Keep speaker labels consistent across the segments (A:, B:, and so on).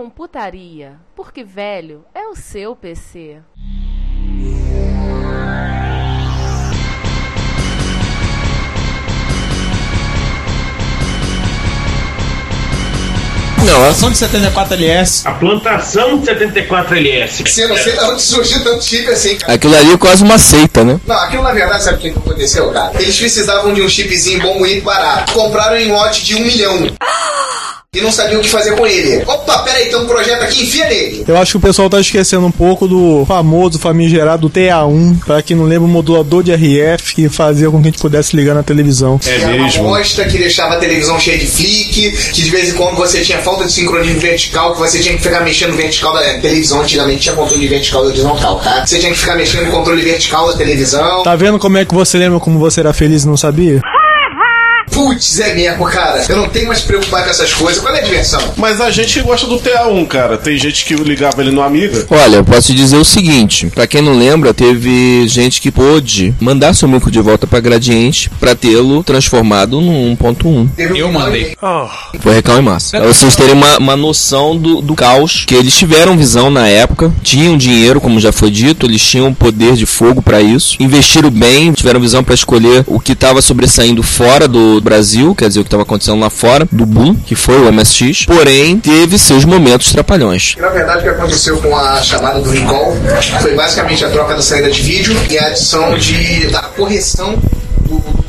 A: Retrocomputaria, porque velho é o seu PC.
B: Não, a são de 74LS.
C: A plantação de 74LS.
D: Você não sei de onde surgiu tanto chip assim, cara.
E: Aquilo ali é quase uma seita, né?
D: Não, aquilo na verdade, sabe o que aconteceu, cara? Eles precisavam de um chipzinho bom e barato. Compraram em lote de um milhão. E não sabiam o que fazer com ele. Opa, peraí, tem um projeto aqui, enfia nele.
B: Eu acho que o pessoal tá esquecendo um pouco do famoso famigerado TA1, pra quem não lembra, o modulador de RF que fazia com que a gente pudesse ligar na televisão.
C: É
D: que era uma
C: mesmo.
D: bosta que deixava a televisão cheia de flick, que de vez em quando você tinha falta de sincronismo vertical, que você tinha que ficar mexendo no vertical da televisão. Antigamente tinha controle vertical e horizontal, tá? Você tinha que ficar mexendo no controle vertical da televisão.
B: Tá vendo como é que você lembra como você era feliz e não sabia?
D: Putz, é mesmo, cara. Eu não tenho mais que preocupar com essas coisas. Qual é a diversão?
C: Mas a gente gosta do TA1, cara. Tem gente que ligava ele no Amiga.
E: Olha, eu posso te dizer o seguinte: pra quem não lembra, teve gente que pôde mandar seu micro de volta pra Gradiente pra tê-lo transformado no 1.1.
D: Teve um
F: Eu mandei.
E: Foi recal em massa. Pra vocês terem uma, uma noção do, do caos que eles tiveram visão na época, tinham dinheiro, como já foi dito, eles tinham poder de fogo pra isso, investiram bem, tiveram visão pra escolher o que estava sobressaindo fora do Brasil, quer dizer, o que estava acontecendo lá fora, do boom, que foi o MSX, porém teve seus momentos trapalhões.
D: Na verdade, o que aconteceu com a chamada do recall foi basicamente a troca da saída de vídeo e a adição de, da correção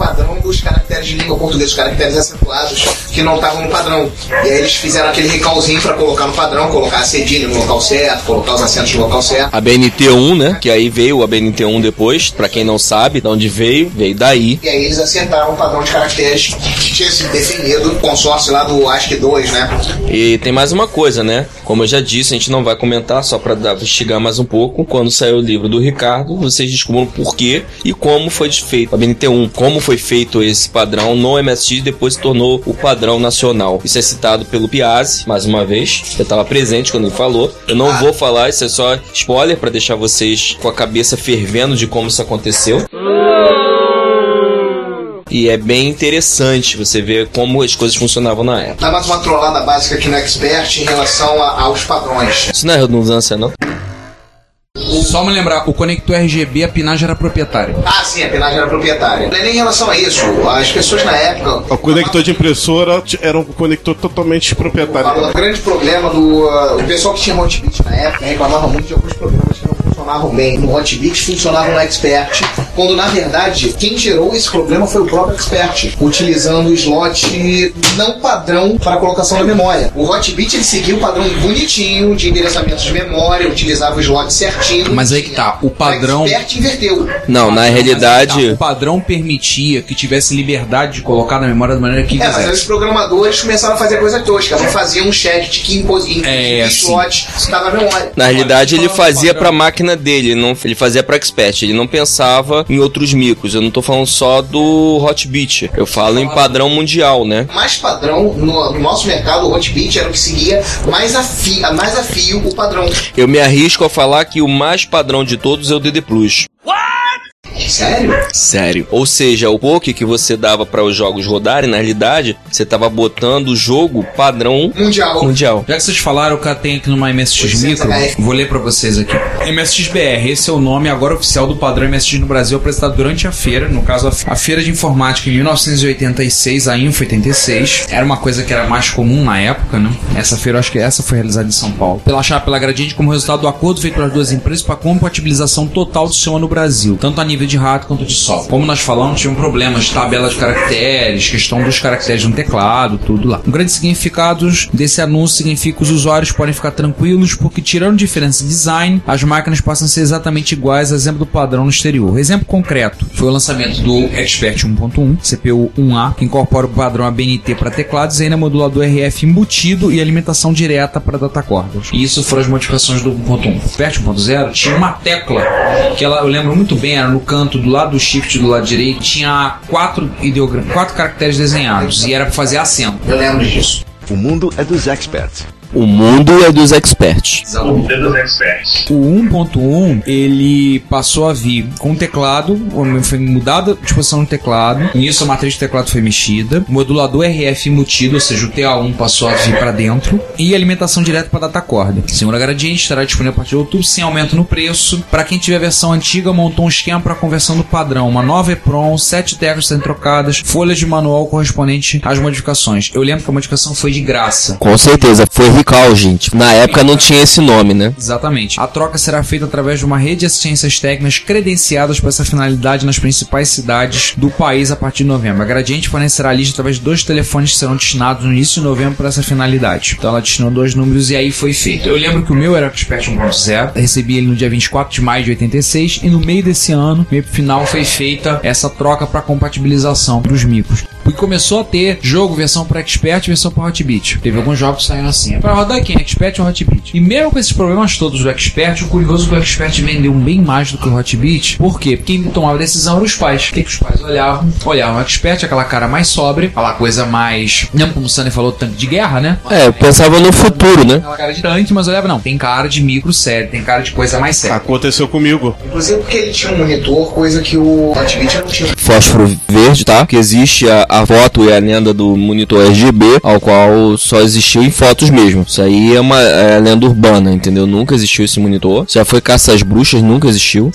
D: padrão dos caracteres de língua portuguesa, os caracteres acentuados que não estavam no padrão. E aí eles fizeram aquele recallzinho para colocar no padrão, colocar a cedilha no local certo, colocar os acentos no local certo.
E: A BNT1, né? Que aí veio a BNT1 depois, pra quem não sabe de onde veio, veio daí.
D: E aí eles acertaram o padrão de caracteres que tinha sido definido no consórcio lá do ASCII 2, né?
E: E tem mais uma coisa, né? Como eu já disse, a gente não vai comentar só pra dar- instigar mais um pouco. Quando saiu o livro do Ricardo, vocês descobriram por quê e como foi feito a BNT1, como foi feito esse padrão no MSX e depois se tornou o padrão nacional. Isso é citado pelo Piazzi, mais uma vez. Eu estava presente quando ele falou. Eu não vou falar, isso é só spoiler pra deixar vocês com a cabeça fervendo de como isso aconteceu. E é bem interessante você ver como as coisas funcionavam na época.
D: Dá mais uma trollada básica aqui no Expert em relação a- aos padrões.
E: Isso não é redundância, não?
F: Só me lembrar, o conector RGB, a pinagem era proprietária.
D: Ah, sim, a penagem era proprietária. Não é nem em relação a isso. As pessoas na época.
C: O conector de impressora era um conector totalmente proprietário.
D: O grande problema do. uh, o pessoal que tinha Hotbit na época reclamava muito de alguns problemas funcionavam bem. No Hotbit funcionava no Expert, quando na verdade quem gerou esse problema foi o próprio Expert, utilizando o slot não padrão para colocação da memória. O Hotbit ele seguia o padrão bonitinho de endereçamento de memória, utilizava o slot certinho.
F: Mas aí que tá, o padrão-
D: O Expert inverteu.
E: Não, na
F: Mas aí
E: realidade.
F: tá, o padrão permitia que tivesse liberdade de colocar na memória da maneira que
D: É, mas aí os
F: quisesse.
D: programadores começaram a fazer coisa tosca. Não faziam um check de que impos... em
F: É,
D: slot estava a memória.
E: Na realidade, ele
F: falando
E: fazia
F: padrão.
E: pra máquina dele, não, ele fazia pra expert, ele não pensava em outros micros. Eu não tô falando só do Hotbit, eu falo em padrão mundial, né?
D: mais padrão no, no nosso mercado, o Hotbit era o que seguia mais a, fi, mais a fio o padrão.
E: Eu me arrisco a falar que o mais padrão de todos é o DD Plus.
D: Sério?
E: Sério. Ou seja, o poke que você dava para os jogos rodarem, na realidade, você tava botando o jogo padrão
D: Mundial.
E: mundial.
F: Já que vocês falaram, o cara tem aqui numa MSX
D: 800
F: Micro,
D: HF.
F: vou ler pra vocês aqui. MSX-BR, esse é o nome agora oficial do padrão MSX no Brasil apresentado durante a feira, no caso a, Feira de Informática em 1986, a Info 86. Era uma coisa que era mais comum na época, né? Essa feira, eu acho que essa foi realizada em São Paulo. Pela chapa pela Gradiente como resultado do acordo feito pelas duas empresas para a compatibilização total do sistema no Brasil, tanto a nível de de rato quanto de sol. Como nós falamos, tinham problemas de tabela de caracteres, questão dos caracteres no teclado, tudo lá. Um grande significados desse anúncio significa que os usuários podem ficar tranquilos porque tirando diferença de design, as máquinas passam a ser exatamente iguais a exemplo do padrão no exterior. Exemplo concreto foi o lançamento do Expert 1.1, CPU 1A, que incorpora o padrão ABNT para teclados e ainda modulador RF embutido e alimentação direta para datacordas. E isso foram as modificações do 1.1. O Expert 1.0 tinha uma tecla que ela, eu lembro muito bem, era no canto do lado do shift do lado direito, tinha quatro ideogramas, quatro caracteres desenhados e era para fazer acento.
D: Eu lembro disso.
G: O mundo é dos experts.
E: O mundo é dos experts.
F: O 1.1 ele passou a vir com teclado, foi mudada a disposição do teclado. Nisso a matriz do teclado foi mexida. O modulador RF embutido, ou seja, o TA1 passou a vir para dentro e alimentação direta para data corda. Segunda gradiente estará disponível a partir de outubro sem aumento no preço. Para quem tiver a versão antiga, montou um esquema para conversão do padrão, uma nova EPROM, 7 teclas sendo trocadas, folhas de manual correspondente às modificações. Eu lembro que a modificação foi de graça.
E: Com certeza, foi Gente. Na época não tinha esse nome, né?
F: Exatamente. A troca será feita através de uma rede de assistências técnicas credenciadas para essa finalidade nas principais cidades do país a partir de novembro. A Gradiente fornecerá a lista através de dois telefones que serão destinados no início de novembro para essa finalidade. Então ela destinou dois números e aí foi feito. Eu lembro que o meu era o Expert 1.0, recebi ele no dia 24 de maio de 86 e no meio desse ano, meio final, foi feita essa troca para compatibilização dos micros. E começou a ter jogo, versão para Expert e versão para Hotbit. Teve alguns jogos que saíram assim. Para rodar aqui, Expert ou Hotbit. E mesmo com esses problemas todos do Expert, o curioso é que o Expert vendeu bem mais do que o Hotbit. Por quê? Porque quem tomava a decisão eram os pais. O que, que os pais olhavam? Olhavam o Expert, aquela cara mais sóbria, aquela coisa mais. Não como o Sunny falou, tanque de guerra, né?
E: É, eu pensava no futuro, né?
F: Aquela cara de tanque, mas olhava, não, tem cara de micro sério, tem cara de coisa mais séria.
C: Aconteceu comigo.
D: Inclusive porque ele tinha um monitor, coisa que o Hotbit não tinha.
E: Fósforo verde, tá? Que existe a, a foto e a lenda do monitor RGB, ao qual só existiu em fotos mesmo. Isso aí é uma é, lenda urbana, entendeu? Nunca existiu esse monitor. Já foi caça às bruxas, nunca existiu.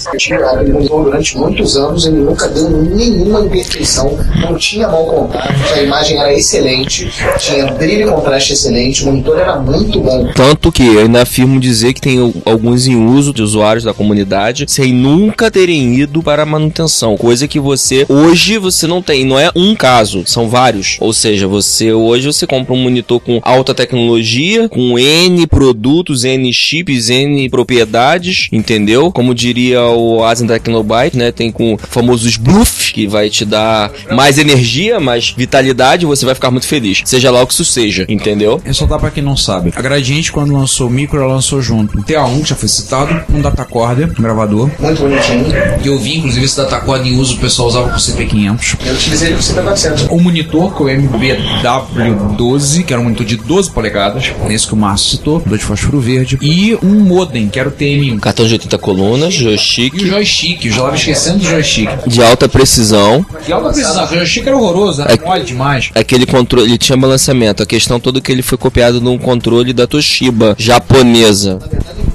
D: Durante muitos anos, ele nunca deu nenhuma imperfeição, não tinha mau contato, a imagem era excelente, tinha brilho e contraste excelente, o monitor era muito bom.
E: Tanto que eu ainda afirmo dizer que tem alguns em uso de usuários da comunidade sem nunca terem ido para a manutenção. Coisa que você, hoje, você não tem. Não é um caso, caso, são vários. Ou seja, você hoje você compra um monitor com alta tecnologia, com N produtos, N chips, N propriedades, entendeu? Como diria o Asen Technobyte, né? Tem com famosos bluff que vai te dar mais energia, mais vitalidade, você vai ficar muito feliz. Seja lá o que isso seja, entendeu?
F: É só dá para quem não sabe. A Gradiente, quando lançou o micro, ela lançou junto. TA1, que já foi citado, um datacorder, um gravador.
D: Muito bonitinho.
F: Que eu vi, inclusive, esse datacorder em uso o pessoal usava com CP500.
D: Eu utilizei ele com CP400 verdade.
F: O monitor, que é o MBW12, que era um monitor de 12 polegadas, é esse que o Márcio citou, do de fósforo verde, e um modem, que era o TM1.
E: Cartão de 80 colunas, joystick.
F: E o joystick, eu já estava esquecendo do joystick.
E: De alta precisão.
F: De alta precisão, o joystick era horroroso, era é mole demais.
E: É aquele controle, ele tinha balanceamento, a questão toda que ele foi copiado num controle da Toshiba, japonesa.
D: Na verdade,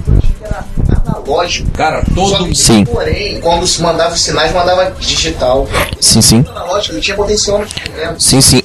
D: Analógico.
F: Cara,
D: Só
F: todo
D: que,
E: Sim.
D: porém, quando se mandava os sinais, mandava digital.
E: Sim, sim.
D: Analógico, ele tinha potencial no instrumento.
E: Sim, sim.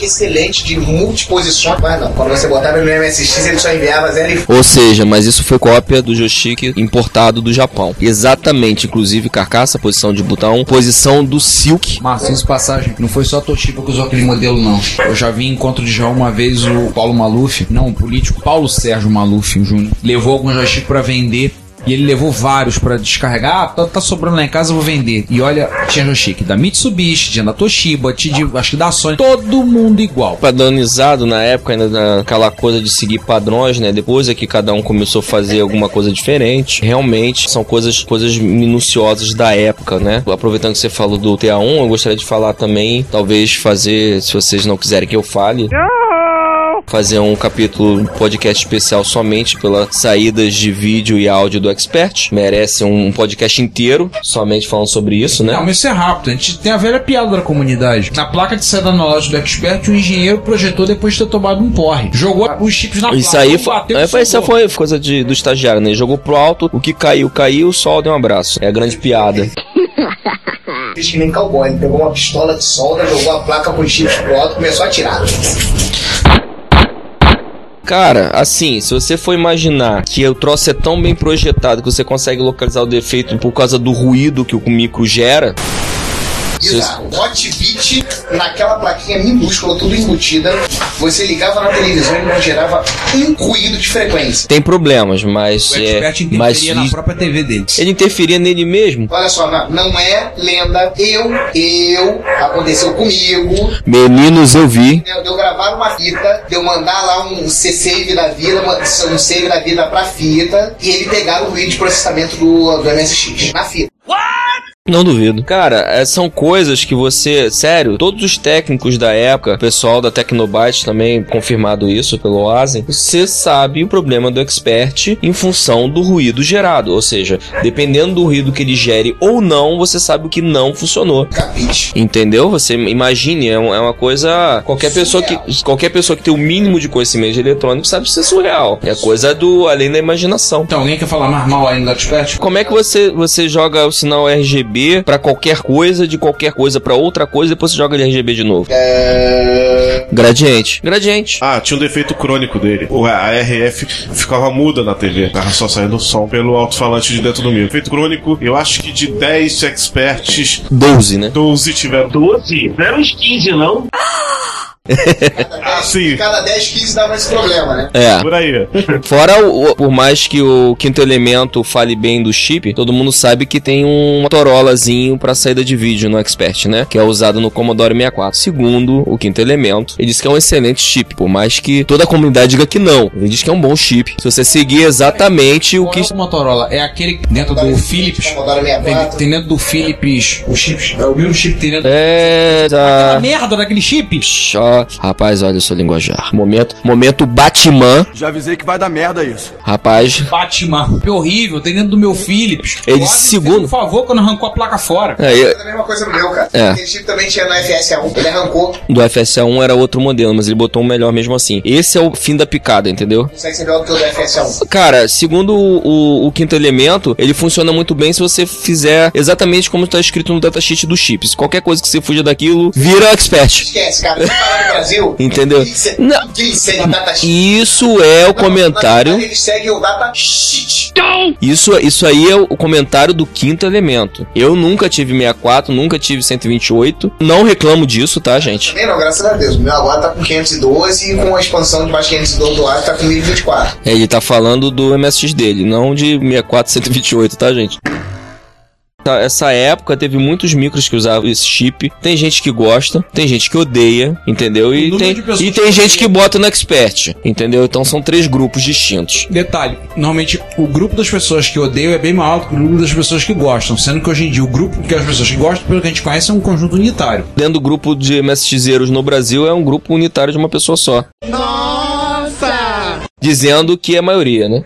D: Excelente de multiposições, mas não. Quando você botava no MSX, ele só enviava zero e
E: Ou seja, mas isso foi cópia do joystick importado do Japão. Exatamente, inclusive carcaça, posição de botão, posição do Silk.
F: Márcio, isso passagem. Não foi só a Toshiba que usou aquele modelo, não. Eu já vi em encontro de João uma vez o Paulo Maluf, não, o político Paulo Sérgio Maluf Júnior, levou alguns joystick pra vender. E ele levou vários pra descarregar. Ah, tá, tá sobrando lá em casa, eu vou vender. E olha, tinha joystick da Mitsubishi, tinha da Toshiba, tinha de, acho que da Sony. Todo mundo igual.
E: Padronizado na época, ainda naquela coisa de seguir padrões, né? Depois é que cada um começou a fazer alguma coisa diferente. Realmente são coisas, coisas minuciosas da época, né? Aproveitando que você falou do TA1, eu gostaria de falar também, talvez fazer, se vocês não quiserem que eu fale. Fazer um capítulo, um podcast especial somente pelas saídas de vídeo e áudio do Expert. Merece um podcast inteiro somente falando sobre isso, né?
F: Não, mas isso é rápido. A gente tem a velha piada da comunidade. Na placa de saída analógica do Expert, o engenheiro projetou depois de ter tomado um porre. Jogou os chips na
E: Isso
F: placa.
E: aí foi,
F: bateu,
E: é, foi, isso
F: soltou.
E: foi coisa de, do estagiário, né? Ele jogou pro alto, o que caiu, caiu, o sol deu um abraço. É a grande piada.
D: fez que nem cowboy. Ele pegou uma pistola de solda, jogou a placa com os chips pro alto e começou a atirar.
E: Cara, assim, se você for imaginar que o troço é tão bem projetado que você consegue localizar o defeito por causa do ruído que o micro gera.
D: Exato. Hot Beat naquela plaquinha minúscula, tudo embutida. Você ligava na televisão e não gerava um ruído de frequência.
E: Tem problemas, mas.
F: O
E: é,
F: expert
E: mas
F: interferia na própria TV dele.
E: ele interferia nele mesmo.
D: Olha só, não, não é lenda. Eu, eu, aconteceu comigo.
E: Meninos, eu vi.
D: De eu gravar uma fita, de eu mandar lá um C-Save da vida, um save da vida pra fita, e ele pegar o ruído de processamento do, do MSX na fita.
E: Não duvido. Cara, é, são coisas que você. Sério, todos os técnicos da época, o pessoal da Tecnobyte também confirmado isso pelo Oasen, você sabe o problema do expert em função do ruído gerado. Ou seja, dependendo do ruído que ele gere ou não, você sabe o que não funcionou.
D: Capite.
E: Entendeu? Você imagine, é, é uma coisa. Qualquer pessoa que qualquer pessoa que tem o mínimo de conhecimento de eletrônico sabe isso é surreal. É coisa do além da imaginação.
F: Então, alguém quer falar mais mal ainda do expert?
E: Como é que você, você joga o sinal RGB pra qualquer coisa, de qualquer coisa pra outra coisa, e depois você joga ele RGB de novo?
D: É...
E: Gradiente. Gradiente.
C: Ah, tinha um defeito crônico dele. O- A RF ficava muda na TV. Tava só saindo som pelo alto-falante de dentro do micro. Defeito crônico, eu acho que de 10 experts,
E: 12, né?
C: 12 tiveram.
H: 12? Não eram uns 15, não?
C: Ah, sim.
D: Cada 10, 15 dava esse problema, né?
E: É.
C: Por aí.
E: Fora, o, o- por mais que o quinto elemento fale bem do chip, todo mundo sabe que tem um Motorolazinho pra saída de vídeo no Expert, né? Que é usado no Commodore 64. Segundo o quinto elemento, ele diz que é um excelente chip, por mais que toda a comunidade diga que não. Ele diz que é um bom chip. Se você seguir exatamente o
F: Qual
E: que.
F: é o Motorola? É aquele dentro do Philips. Tem,
D: 64.
F: tem dentro do Philips. O chip. É o mesmo chip que tem dentro.
E: É.
F: Aquela
E: Tá.
F: merda daquele chip.
E: Ó, rapaz, olha o seu linguajar. Momento, momento Batman.
G: Já avisei que vai dar merda isso.
E: Rapaz,
F: Batman. Que horrível. Tem dentro do meu Philips.
E: Ele segundo-
F: Por favor, quando arrancou a placa fora.
E: é, eu-
D: É a mesma coisa no meu, cara.
E: É.
D: Aquele também tinha no FSA1. Ele arrancou.
E: do FSA1 era outro modelo, mas ele botou um melhor mesmo assim. Esse é o fim da picada, entendeu?
D: Consegue ser melhor do que o do FSA1.
E: Cara, segundo o, o- o quinto elemento, ele funciona muito bem se você fizer exatamente como está escrito no datasheet do chip. Se qualquer coisa que você fuja daquilo, vira expert.
D: Esquece, cara. Brasil.
E: Entendeu?
D: Ninguém se-
E: Não.
D: Segue o datasheet.
E: Isso é o
D: Não,
E: comentário.
D: na verdade, Eles seguem o datasheet.
E: Isso, isso aí é o comentário do quinto elemento. Eu nunca tive 64, nunca tive 128. Não reclamo disso, tá, gente?
D: Também não, graças a Deus. O meu agora tá com 512 e com a expansão de mais 512 do lado tá com 1024.
E: Ele tá falando do MSX dele, não de 64, 128, tá, gente? Tá, Essa época teve muitos micros que usavam esse chip. Tem gente que gosta, tem gente que odeia, entendeu? E tem, e
F: que
E: tem gente que bota no expert, entendeu? Então são três grupos distintos.
F: Detalhe, normalmente o grupo das pessoas que odeiam é bem maior do que o grupo das pessoas que gostam, sendo que hoje em dia o grupo que as pessoas que gostam, pelo que a gente conhece, é um conjunto unitário.
E: Dentro do grupo de MSXeiros no Brasil é um grupo unitário de uma pessoa só. Nossa! Dizendo que é a maioria, né?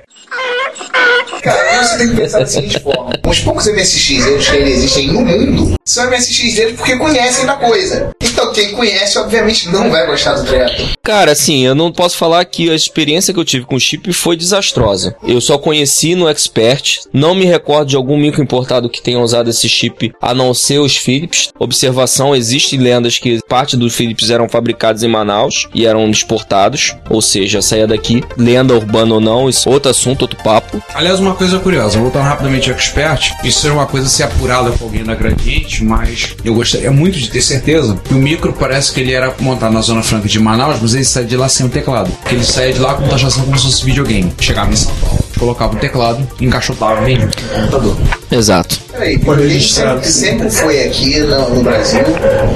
D: Você tem que pensar da seguinte forma: os poucos MSX que existem no mundo são MSX deles porque conhecem da coisa. Então, quem conhece, obviamente, não vai gostar do treco.
E: Cara, assim, eu não posso falar que a experiência que eu tive com o chip foi desastrosa. Eu só conheci no Expert, não me recordo de algum micro importado que tenha usado esse chip, a não ser os Philips. Observação, existem lendas que parte dos Philips eram fabricados em Manaus e eram exportados, ou seja, saía daqui, lenda urbana ou não, isso é outro assunto, outro papo.
F: Aliás, uma coisa curiosa, voltando rapidamente ao Expert, isso é uma coisa a ser apurada com alguém da Gradiente, mas eu gostaria muito de ter certeza que o micro parece que ele era montado na Zona Franca de Manaus, mas ele saía de lá sem o teclado. Que ele saía de lá com taxação como se fosse videogame. Chegava em São Paulo, colocava o teclado, encaixotava bem no computador.
E: Exato.
D: Peraí, porque sempre, sempre foi aqui no, no Brasil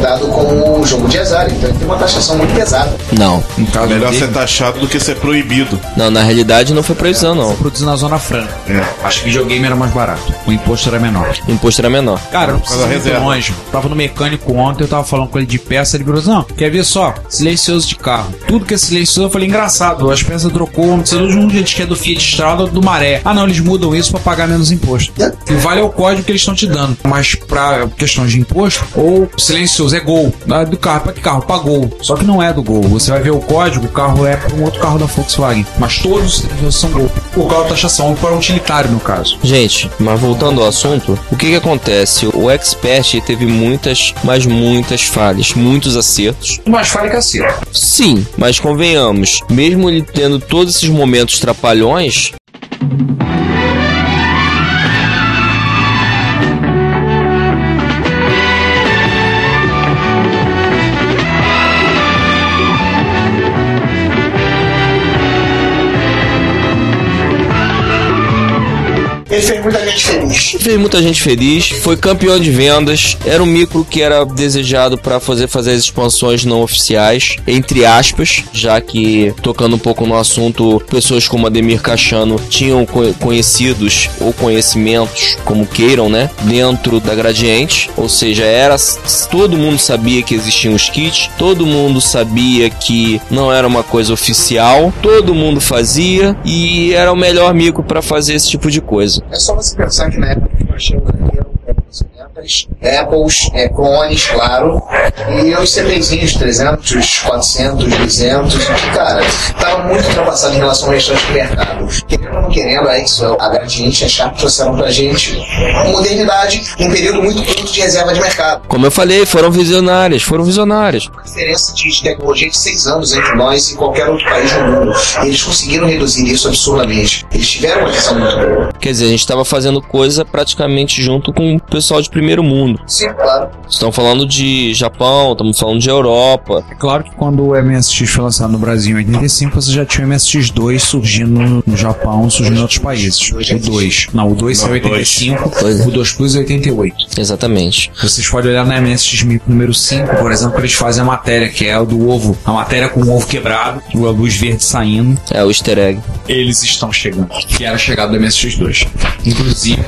D: dado como jogo de azar, então tem uma taxação muito pesada.
E: Não.
F: Caso
C: Melhor ser taxado do que ser proibido.
E: Não, na realidade não foi proibição, não.
F: produzido na Zona Franca.
C: É.
F: Acho que videogame era mais barato. O imposto era menor.
E: O imposto era menor.
F: Cara, não precisa ir longe. Tava no mecânico ontem, eu tava falando com ele de peça, ele virou assim, não, quer ver só? Silencioso de carro. Tudo que é silencioso, eu falei, engraçado, as peças trocou, não precisa de um gente que é do Fiat Strada do Maré. Ah não, eles mudam isso pra pagar menos imposto. E vale o código que eles estão te dando. Mas pra questões de imposto, ou silencioso, é Gol. Ah, Do carro, pra que carro? Pra Gol. Só que não é do Gol. Você vai ver o código, o carro é para um outro carro da Volkswagen. Mas todos os são Gol. Por causa da taxação, para utilitário no caso.
E: Gente, mas voltando ao assunto, o que que acontece? O Expert teve muitas, mas muitas falhas, muitos acertos.
F: Mais falha que acerto.
E: Sim, mas convenhamos, mesmo ele tendo todos esses momentos trapalhões,
D: Thank you. Fez muita gente feliz.
E: fez muita gente feliz, foi campeão de vendas, era um micro que era desejado para fazer fazer as expansões não oficiais, entre aspas, já que tocando um pouco no assunto, pessoas como Ademir Cachano tinham co- conhecidos ou conhecimentos, como queiram, né, dentro da Gradiente, ou seja, era todo mundo sabia que existiam os kits, todo mundo sabia que não era uma coisa oficial, todo mundo fazia e era o melhor micro para fazer esse tipo de coisa.
D: É só você pensar que na época que nós tínhamos Apples, é, clones, claro, e os CPzinhos 300, 400, 200, que, cara, tava muito ultrapassado em relação ao restante do mercado. Querendo ou não querendo, a Excel, a Gradiente, a Sharp trouxeram pra gente modernidade num período muito curto de reserva de mercado.
E: Como eu falei, foram visionárias, foram visionárias.
D: Uma diferença de, de tecnologia de seis anos entre nós e qualquer outro país do mundo. Eles conseguiram reduzir isso absurdamente. Eles tiveram uma visão muito boa.
E: Quer dizer, a gente estava fazendo coisa praticamente junto com o pessoal de primeiro mundo.
D: Sim, claro.
E: Estão falando de Japão, estamos falando de Europa.
F: É claro que quando o MSX foi lançado no Brasil em 85, você já tinha o MSX2 surgindo no Japão, surgindo em outros países. O 2. Não, o 2 saiu em
C: Não,
F: 85,
E: Pois é.
F: o 2 Plus em 88.
E: Exatamente.
F: Vocês podem olhar na MSX micro número 5, por exemplo, eles fazem a matéria, que é o do ovo. A matéria com o ovo quebrado, a luz verde saindo.
E: É o easter egg.
F: Eles estão chegando. Que era a chegada do MSX2. Inclusive,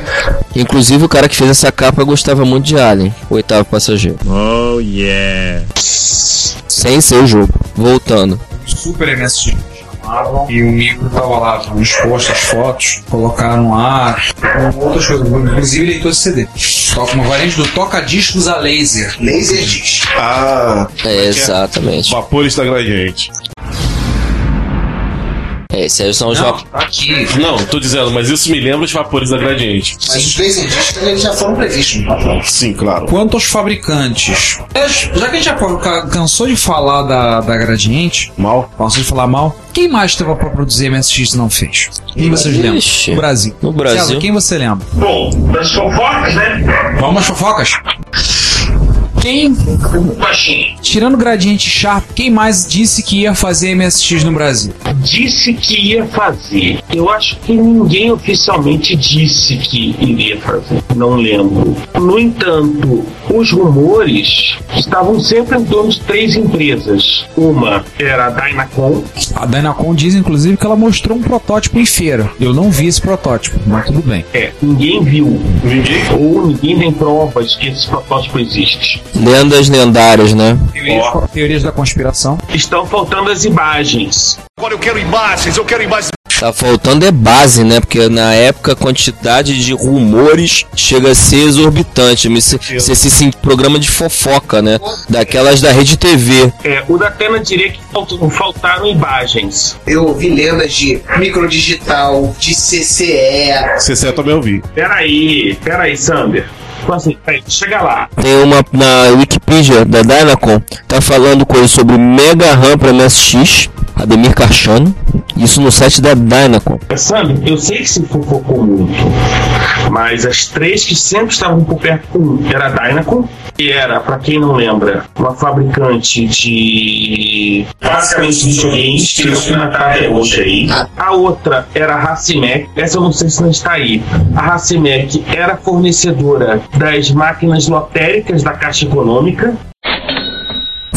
E: Inclusive, o cara que fez essa capa gostava muito de Alien, o oitavo passageiro.
H: Oh yeah.
E: Sem ser o jogo. Voltando.
F: Super chamavam e o micro tava lá exposto as fotos, colocaram lá com outras coisas, inclusive leitor de CD. Toca uma variante do toca-discos a laser.
D: Laser diz.
C: Ah,
E: É, exatamente.
C: vapores da gradiente.
E: É, esses aí são os
F: Não,
E: vapores.
F: aqui.
C: Não, tô dizendo, mas isso me lembra de vapores da gradiente.
D: Mas os laser discs eles já foram previstos no papel.
C: Sim, claro.
F: Quanto aos fabricantes, é, já que a gente já ca- cansou de falar da, da Gradiente,
C: Mal.
F: cansou de falar mal, quem mais teve pra produzir MSX e não fez? Quem vocês lembram? No Brasil.
E: No Brasil.
F: César, quem você lembra?
I: Bom, das fofocas, né?
F: Vamos às fofocas? Quem, tirando Gradiente Sharp, quem mais disse que ia fazer MSX no Brasil?
I: Disse que ia fazer. Eu acho que ninguém oficialmente disse que iria fazer. Não lembro. No entanto, os rumores estavam sempre em torno de três empresas. Uma era a Dynacon,
F: A Dynacon diz, inclusive, que ela mostrou um protótipo em feira. Eu não vi esse protótipo, mas tudo bem.
I: é, ninguém viu.
C: Ninguém.
I: Ou ninguém tem provas que esse protótipo existe.
E: Lendas lendárias, né?
F: Teorias, teorias da conspiração.
I: Estão faltando as imagens.
H: Agora eu quero imagens, eu quero imagens.
E: Tá faltando é base, né? Porque na época a quantidade de rumores chega a ser exorbitante. Você se sente programa de fofoca, né? Daquelas da Rede TV.
I: É, o da Atena diria que faltam- faltaram imagens.
D: Eu ouvi lendas de microdigital, de CCE.
C: CC eu também ouvi.
I: Peraí, peraí, Sander. Então, assim, peraí, chega lá.
E: Tem uma na Wikipedia da Dynacon, tá falando coisa sobre Mega RAM para MSX, Ademir Cachano. Isso no site da Dynacon.
I: Sander, eu sei que se fofocou muito, mas as três que sempre estavam por perto um era a Dynacon, que era, pra quem não lembra, uma fabricante de basicamente videogames, que eu matar até hoje aí. A outra era a Racimec, essa eu não sei se não está aí. A Racimec era fornecedora das máquinas lotéricas da Caixa Econômica,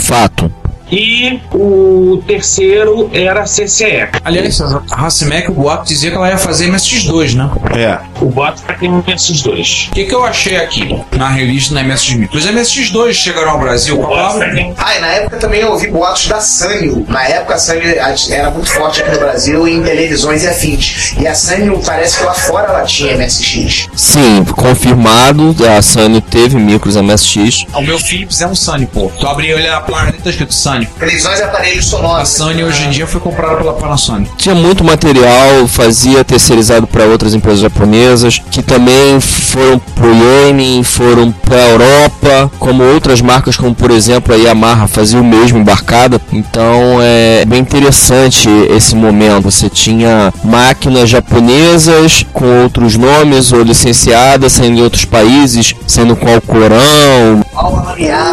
E: Fato.
I: E o terceiro era a CCE.
F: Aliás, a Racimec, o boato dizia que ela ia fazer MSX2, né?
C: É.
I: O boto tá tem MSX2.
F: O que, que eu achei aqui na revista na MSX? Os MSX2 chegaram ao Brasil com a palavra.
D: Ah, e na época também eu ouvi boatos da Sanyo. Na época a Sanyo era muito forte aqui no Brasil em televisões e afins. E a Sanyo parece que lá fora ela tinha MSX.
E: Sim, confirmado, a Sony teve micros MSX.
F: O meu Philips é um Sony, pô. Tu abre ele a placa dele tá escrito Sony.
D: Televisões e aparelhos
F: A
D: sonoros.
F: Sony hoje em dia foi comprada pela Panasonic.
E: Tinha muito material, fazia terceirizado para outras empresas japonesas, que também foram pro Yemen, foram pra Europa, como outras marcas, como por exemplo a Yamaha fazia o mesmo embarcada. Então é bem interessante esse momento. Você tinha máquinas japonesas com outros nomes ou licenciadas saindo em outros países, sendo com Alcorão.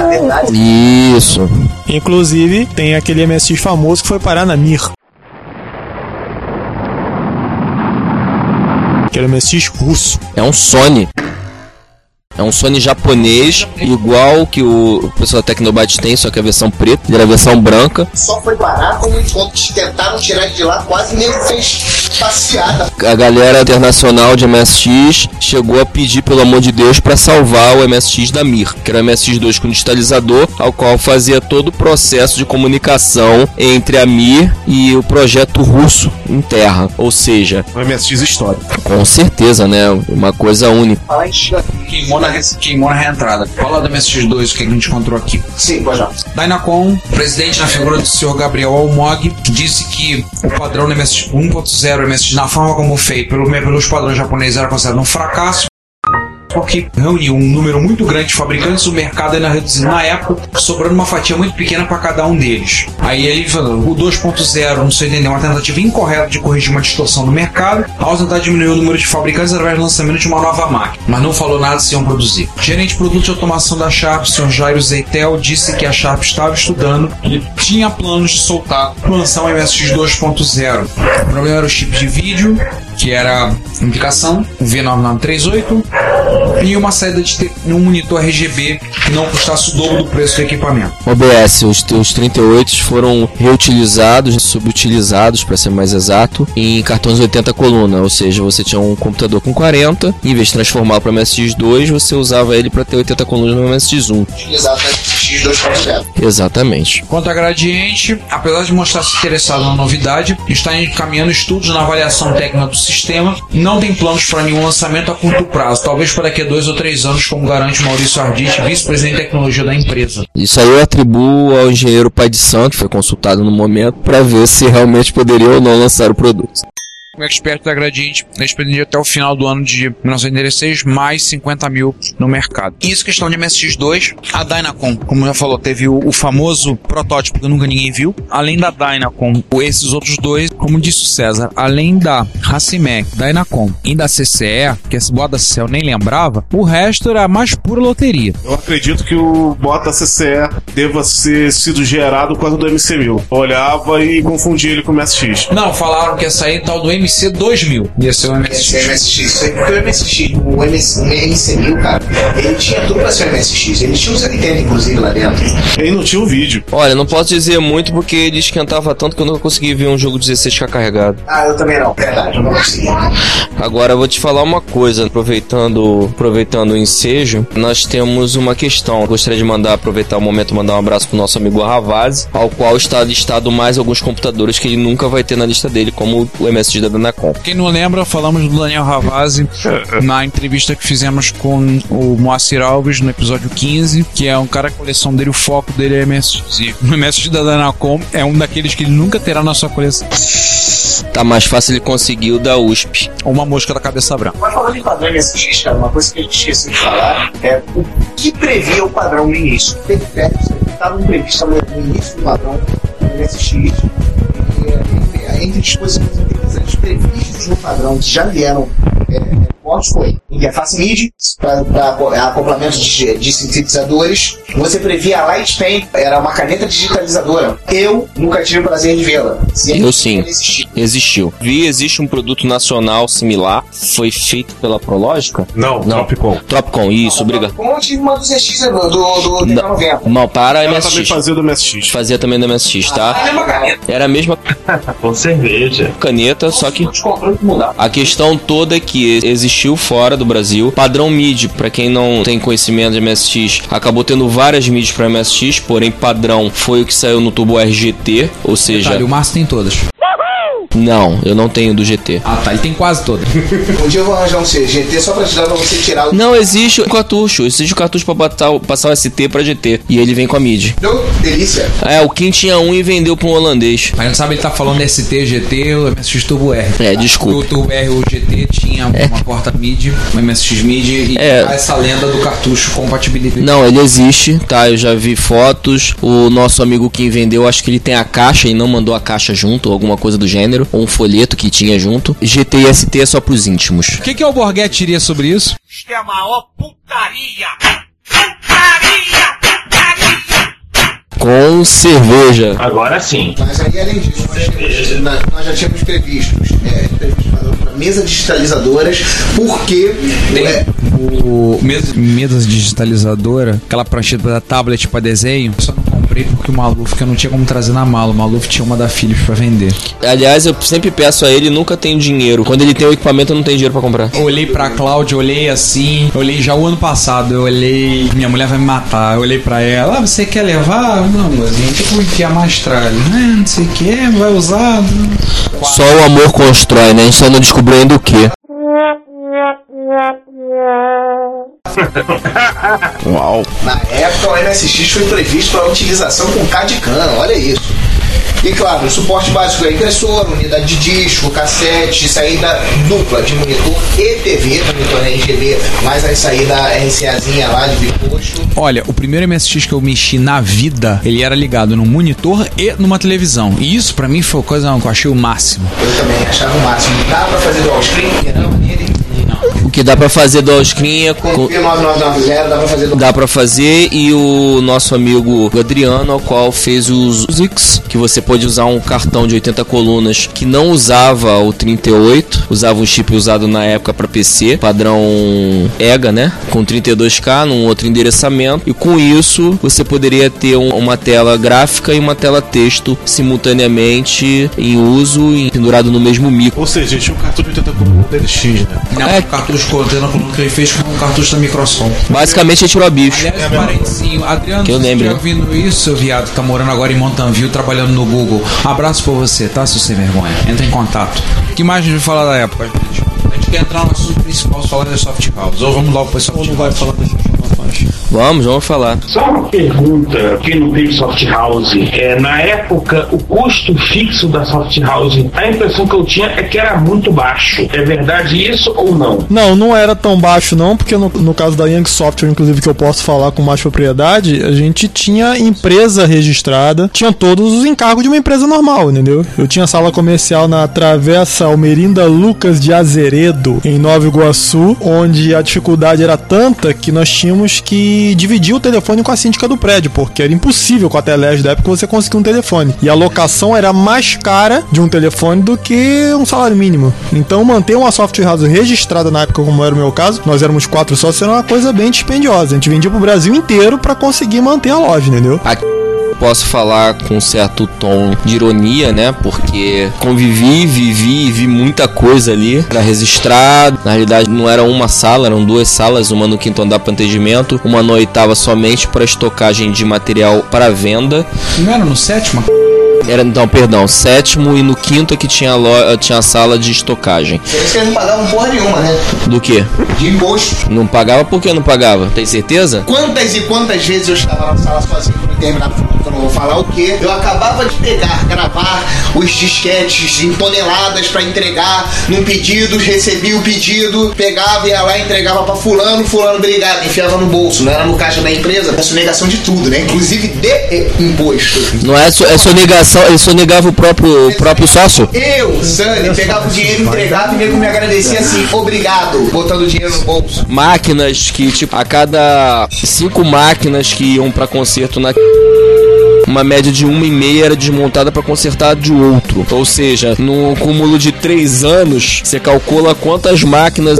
D: Verdade.
E: Isso.
B: Inclusive, tem aquele MSX famoso que foi parar na Mir. Que era o MSX russo.
E: É um Sony. É um Sony japonês, igual que o pessoal da Tecnobyte tem, só que a versão preta, era a versão branca.
D: Só foi parar quando tentaram tirar ele de lá, quase nem fez passeada.
E: A galera internacional de MSX chegou a pedir, pelo amor de Deus, para salvar o MSX da Mir, que era o MSX2 com digitalizador, ao qual fazia todo o processo de comunicação entre a Mir e o projeto russo em terra. Ou seja,
C: O MSX histórico.
E: com certeza, né? Uma coisa única.
F: Queimou na, queimou na reentrada. Fala do MSX2, o que a gente encontrou aqui.
D: Sim, pode já.
F: Dynacon, presidente na figura do senhor Gabriel Almog, disse que o padrão do MSX 1.0 MSX, na forma como feito pelo, pelos padrões japoneses, era considerado um fracasso. Porque reuniu um número muito grande de fabricantes, o mercado ainda reduzido na época, sobrando uma fatia muito pequena para cada um deles. Aí ele falou: o 2.0, não sei entender, é uma tentativa incorreta de corrigir uma distorção do mercado, ao tentar diminuir o número de fabricantes através do lançamento de uma nova máquina, mas não falou nada se iam produzir. Gerente de produto de automação da Sharp, o Sr. Jairo Zeitel, disse que a Sharp estava estudando e tinha planos de soltar, lançar um MSX 2.0. O problema era o chip de vídeo, que era indicação, o V9938, e uma saída de um monitor RGB que não custasse o dobro do preço do equipamento.
E: OBS, os, os 38 foram reutilizados, subutilizados, para ser mais exato, em cartões 80 coluna, ou seja, você tinha um computador com 40, em vez de transformar para MSX2, você usava ele para ter 80 colunas no MSX1.
D: Utilizado na MSX 2.0.
E: Exatamente.
F: Quanto a Gradiente, apesar de mostrar-se interessado na novidade, está encaminhando estudos na avaliação técnica do sistema, não tem planos para nenhum lançamento a curto prazo, talvez para daqui a dois ou três anos, como garante Maurício Arditi, vice-presidente de tecnologia da empresa.
E: Isso aí eu atribuo ao engenheiro Pai de Santo, que foi consultado no momento, para ver se realmente poderia ou não lançar o produto.
F: O expert da Gradiente expendia até o final do ano de 1996 mais 50 mil no mercado. Isso questão de MSX2. A Dynacon, como já falou, teve o, o famoso protótipo que nunca ninguém viu. Além da Dynacon, esses outros dois, como disse o César, além da Racimec, Dynacon e da CCE, que esse boa da CCE eu nem lembrava, o resto era mais pura loteria.
C: Eu acredito que o Bota CCE deva ser sido gerado causa do MC1000. Eu olhava e confundia ele com o MSX.
F: Não, falaram que ia sair tal do MC2000. Ia ser o MSX.
D: MSX, isso aí, porque o MSX, o MS, o MC1000, cara, ele tinha tudo pra ser o MSX. Ele tinha um Nintendo, inclusive, lá dentro.
C: Ele não tinha o vídeo.
E: Olha, não posso dizer muito porque ele esquentava tanto que eu nunca consegui ver um jogo 16 ficar carregado.
D: Ah, eu também não, verdade, eu não consegui.
E: Agora eu vou te falar uma coisa, aproveitando, aproveitando o ensejo, nós temos uma questão. Eu gostaria de mandar aproveitar o momento e mandar um abraço pro nosso amigo Ravazzi, ao qual está listado mais alguns computadores que ele nunca vai ter na lista dele, como o MSX da Danacom.
F: Quem não lembra, falamos do Daniel Ravazzi na entrevista que fizemos com o Moacir Alves no episódio 15, que é um cara que a coleção dele, o foco dele é MSX. E o MSX da Danacom é um daqueles que ele nunca terá na sua coleção.
E: Tá mais fácil ele conseguir o da USP.
F: Ou uma mosca da cabeça branca.
D: Mas falando em padrão MSX, cara, uma coisa que a gente esqueceu de falar é o que previa o padrão no início. Periféricos estavam previstos no início do padrão do MSX. E, é, entre dispositivos interessantes previstos no padrão que já vieram é, portos foi interface MIDI para acoplamento de, de sintetizadores. Você previa a Lightpen, era uma caneta digitalizadora. Eu nunca tive o prazer de vê-la.
E: Eu sim.
D: ela existir.
E: Existiu. Vi, existe um produto nacional similar. Foi feito pela Prológica?
C: Não, Tropicon.
E: Tropicon, isso, obrigado.
D: Como eu tive uma do ZX do, do, do DK90.
E: Não, para a
C: Ela também
E: MSX.
C: fazia do MSX.
E: Fazia também da MSX, tá? Era a mesma
I: Com cerveja.
E: caneta, só que
D: Os controles mudaram.
E: a questão toda é que existiu fora do Brasil. Padrão MIDI, pra quem não tem conhecimento de MSX, acabou tendo várias MIDIs pra MSX, porém padrão foi o que saiu no tubo RGT, ou seja,
F: Detalhe, o Márcio tem todas.
E: Não, eu não tenho do GT.
F: Ah, tá. Ele tem quase todas.
D: Um dia eu vou arranjar um CGT só pra te dar pra você tirar o.
E: Não existe o cartucho, existe o cartucho pra botar, o- passar o ST pra GT e ele vem com a MIDI.
D: Deu delícia.
E: É, o Kim tinha um e vendeu pra um holandês.
F: Mas não sabe, ele tá falando ST, GT, o MSX Turbo R.
E: É,
F: O
E: desculpa.
F: Turbo R, o GT tinha uma porta MIDI, uma MSX MIDI e
E: É.
F: essa lenda do cartucho compatibilidade.
E: Não, ele existe, tá? Eu já vi fotos. O nosso amigo Kim vendeu, acho que ele tem a caixa e não mandou a caixa junto, ou alguma coisa do gênero, ou um folheto que tinha junto. GT e ST é só pros íntimos.
F: O que, que o Borghetti diria sobre isso?
H: Isto é a maior putaria! Putaria! Putaria!
E: Com cerveja.
I: Agora sim.
D: Mas aí, além disso, nós, nós já tínhamos previsto, é, previsto para mesa digitalizadoras, porque é,
F: O mesa, mesa digitalizadora, aquela prancheta da tablet pra desenho, só não comprei porque o Maluf, que eu não tinha como trazer na mala, o Maluf tinha uma da Philips pra vender.
E: Aliás, eu sempre peço a ele, nunca tenho dinheiro. Quando ele tem o equipamento, eu não tenho dinheiro pra comprar.
F: Eu olhei pra Cláudia, olhei assim, olhei já o ano passado, eu olhei, minha mulher vai me matar, eu olhei pra ela, ah, você quer levar? Não, mozinho, tem como enfiar mais tralha. Ah, não sei o que, vai usar.
E: Só o amor constrói, né? A gente só não descobriu ainda o que. Uau.
D: na época o MSX foi previsto para utilização com CAD-CAM, olha isso. E claro, o suporte básico é impressora, unidade de disco, cassete, saída dupla de monitor e TV, monitor RGB, mais a saída RCAzinha lá de biposto.
F: Olha, o primeiro MSX que eu mexi na vida, ele era ligado num monitor e numa televisão. E isso pra mim foi a coisa que eu achei o máximo.
D: Eu também achava o máximo. Dá pra fazer dual screen? Não, nele.
E: Que dá pra fazer dual screen
D: Com
E: com-
D: o P9990 dá pra fazer dual
E: Dá pra fazer e o nosso amigo Adriano, ao qual fez os Zix, que você pode usar um cartão de 80 colunas que não usava o 38, usava um chip usado na época pra PC, padrão EGA, né? Com 32K, num outro endereçamento, e com isso você poderia ter um- uma tela gráfica e uma tela texto simultaneamente em uso e pendurado no mesmo micro.
C: Ou seja, tinha um cartucho de 80 colunas do DLX, né?
F: Não,
E: É.
F: o cartucho contendo que ele fez com o cartucho da Microsom.
E: Basicamente ele tirou a bicho.
F: Aliás, parentezinho, Adriano,
E: Que eu
F: estiver
E: né?
F: ouvindo isso, seu viado, que tá morando agora em Mountain View, trabalhando no Google. Abraço pra você, tá, seu sem vergonha? Entra em contato. que mais a gente vai falar da época, gente? A gente quer entrar no assunto principal, falar da Soft House. Ou vamos logo pra Soft House.
E: Vamos, vamos falar.
I: Só uma pergunta, quem não teve soft house, é, na época o custo fixo da soft house, a impressão que eu tinha é que era muito baixo. É verdade isso ou não?
B: Não, não era tão baixo não, porque no, no caso da Young Software, inclusive que eu posso falar com mais propriedade, a gente tinha empresa registrada, tinha todos os encargos de uma empresa normal, entendeu? Eu tinha sala comercial na Travessa Almerinda Lucas de Azeredo, em Nova Iguaçu, onde a dificuldade era tanta que nós tínhamos que dividir o telefone com a síndica do prédio, porque era impossível com a Telege da época você conseguir um telefone. E a locação era mais cara de um telefone do que um salário mínimo. Então manter uma software house registrada na época, como era o meu caso, nós éramos quatro sócios, era uma coisa bem dispendiosa. A gente vendia pro Brasil inteiro para conseguir manter a loja, entendeu?
E: Aqui posso falar com um certo tom de ironia, né? Porque convivi, vivi vi muita coisa ali. Era registrado. Na realidade, não era uma sala, eram duas salas, uma no quinto andar para atendimento, uma na oitava somente para estocagem de material para venda.
F: Não era no sétimo?
E: Era, então, perdão, sétimo e no quinto é que tinha a, lo- tinha a sala de estocagem.
D: Que não pagavam porra nenhuma, né?
E: Do que?
D: De imposto.
E: Não pagava? Por que não pagava? Tem certeza?
D: Quantas e quantas vezes eu estava na sala sozinho um determinado produto, eu não vou falar o que. Eu acabava de pegar, gravar os disquetes em toneladas para entregar num pedido, recebi o pedido, pegava, ia lá, entregava para fulano, fulano obrigado, enfiava no bolso, não era no caixa da empresa. É sonegação de tudo, né? Inclusive de eh, imposto.
E: Não é, so, é sonegação só, ele sonegava o próprio, o próprio sócio?
D: Eu, Sunny, pegava o dinheiro, entregava e nego me agradecia assim, obrigado, botando dinheiro no bolso.
E: Máquinas que, tipo, a cada cinco máquinas que iam pra conserto na uma média de uma e meia era desmontada para consertar de outro. Ou seja, no cúmulo de três anos, você calcula quantas máquinas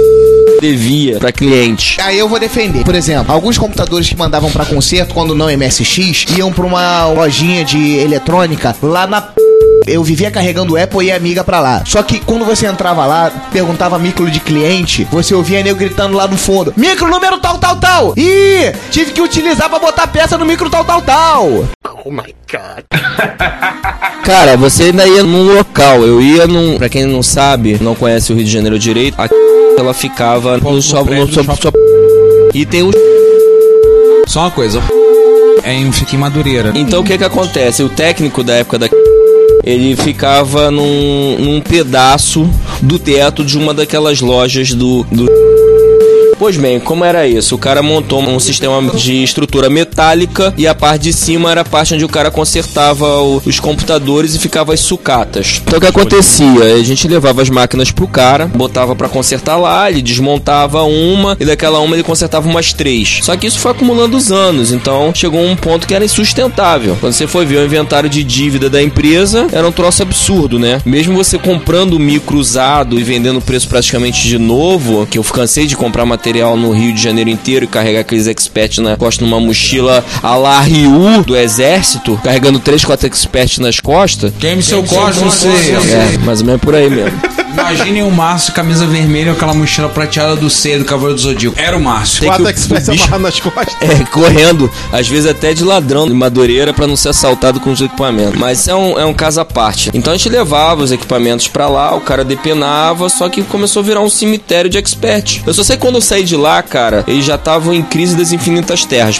E: devia para cliente.
D: Aí eu vou defender. Por exemplo, alguns computadores que mandavam pra conserto, quando não MSX, iam pra uma lojinha de eletrônica lá na eu vivia carregando Apple e Amiga pra lá. Só que quando você entrava lá, perguntava micro de cliente, você ouvia nego gritando lá no fundo: Micro número tal, tal, tal! Ih, tive que utilizar pra botar peça no micro tal, tal, tal!
E: Cara, você ainda ia num local. Eu ia num. Pra quem não sabe, não conhece o Rio de Janeiro direito, a ela ficava no No
F: do
E: shop,
F: shopping.
E: shop- E tem o.
F: Só uma coisa. É em, fica em Madureira.
E: Então o que que acontece? O técnico da época da. Ele ficava num, num pedaço do teto de uma daquelas lojas do, do Pois bem, como era isso? O cara montou um sistema de estrutura metálica e a parte de cima era a parte onde o cara consertava o- os computadores e ficava as sucatas. Então o que acontecia? A gente levava as máquinas pro cara, botava pra consertar lá, ele desmontava uma e daquela uma ele consertava umas três. Só que isso foi acumulando os anos, então chegou um ponto que era insustentável. Quando você foi ver o inventário de dívida da empresa, era um troço absurdo, né? Mesmo você comprando micro usado e vendendo preço praticamente de novo, que eu cansei de comprar material no Rio de Janeiro inteiro e carregar aqueles experts na costa numa mochila a la Ryu do exército, carregando 3, 4 experts nas costas.
F: Queime seu cosmo, você.
E: É, mais ou menos por aí mesmo.
F: Imaginem o Márcio, camisa vermelha, com aquela mochila prateada do C do Cavaleiro do Zodíaco. Era o Márcio.
E: Tem que
B: Quatro
E: o-
B: experts
E: o bicho-
B: nas costas.
E: É, correndo, às vezes até de ladrão de madureira pra não ser assaltado com os equipamentos. Mas é um, é um caso à parte. Então a gente levava os equipamentos pra lá, o cara depenava, só que começou a virar um cemitério de expert. Eu só sei que quando eu saí de lá, cara, eles já estavam em crise das infinitas terras.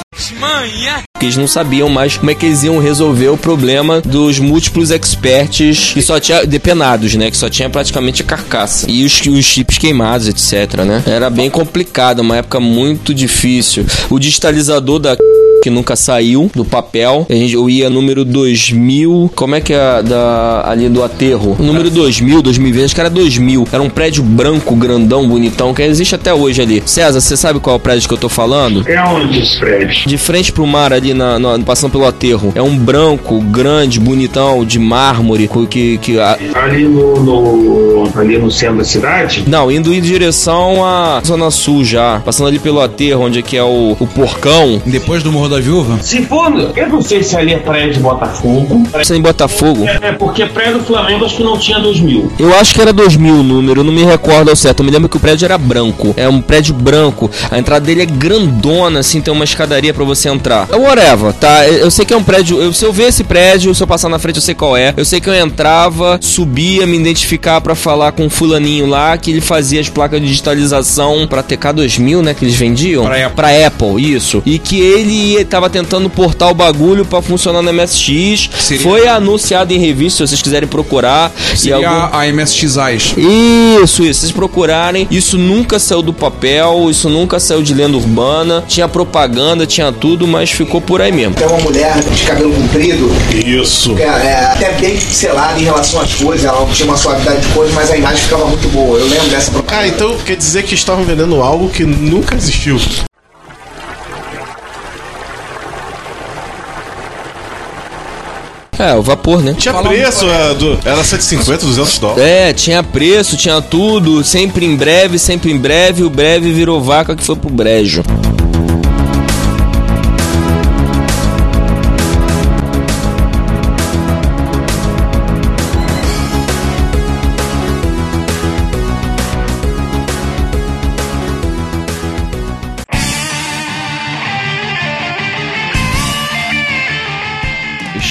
E: Porque eles não sabiam mais como é que eles iam resolver o problema dos múltiplos experts que só tinha depenados, né? Que só tinha praticamente a carcaça. E os, os chips queimados, etc, né? Era bem complicado, uma época muito difícil. O digitalizador da que nunca saiu do papel. A gente, eu ia número 2000. Como é que é da, ali do aterro? Número 2000, 2020, acho que era 2000. Era um prédio branco, grandão, bonitão, que existe até hoje ali. César, você sabe qual é o prédio que eu tô falando?
I: É onde esse prédio?
E: De frente pro mar ali, na, na- passando pelo aterro. É um branco, grande, bonitão, de mármore, que... que a-
I: Ali no, no- ali no centro da cidade?
E: não, indo em direção à Zona Sul já. Passando ali pelo aterro, onde é que é o, o porcão.
F: Depois do Morro da Viúva?
I: Se for, eu não sei se ali é prédio de Botafogo.
E: Isso em Botafogo.
I: É, é porque prédio do Flamengo acho que não tinha 2000.
E: Eu acho que era 2000 o número, eu não me recordo ao certo. Eu me lembro que o prédio era branco. É um prédio branco. A entrada dele é grandona, assim, tem uma escadaria pra você entrar. É Whatever, tá? Eu sei que é um prédio. Eu, se eu ver esse prédio, se eu passar na frente, eu sei qual é. Eu sei que eu entrava, subia, me identificar pra falar com o fulaninho lá, que ele fazia as placas de digitalização pra TK2000, né? Que eles vendiam.
F: Pra Apple.
E: Pra Apple, isso. E que ele ia- tava tentando portar o bagulho pra funcionar no MSX.
F: Seria-
E: Foi anunciado em revista, se vocês quiserem procurar. E
F: Seria
E: algum-
F: a MSX AIS.
E: isso, isso. Vocês procurarem. Isso nunca saiu do papel, isso nunca saiu de lenda urbana. Tinha propaganda, tinha tudo, mas ficou por aí mesmo.
D: Tem uma mulher de cabelo comprido,
C: Isso.
D: é, é até bem pixelada em relação às cores, ela tinha uma suavidade de cores, mas a imagem ficava muito boa. Eu lembro dessa propaganda.
C: Cara, então quer dizer que estavam vendendo algo que nunca existiu.
E: É, o vapor, né?
C: Tinha
F: Fala
C: preço, é, do- era 150, 200 dólares.
E: É, tinha preço, tinha tudo, sempre em breve, sempre em breve, o breve virou vaca que foi pro brejo.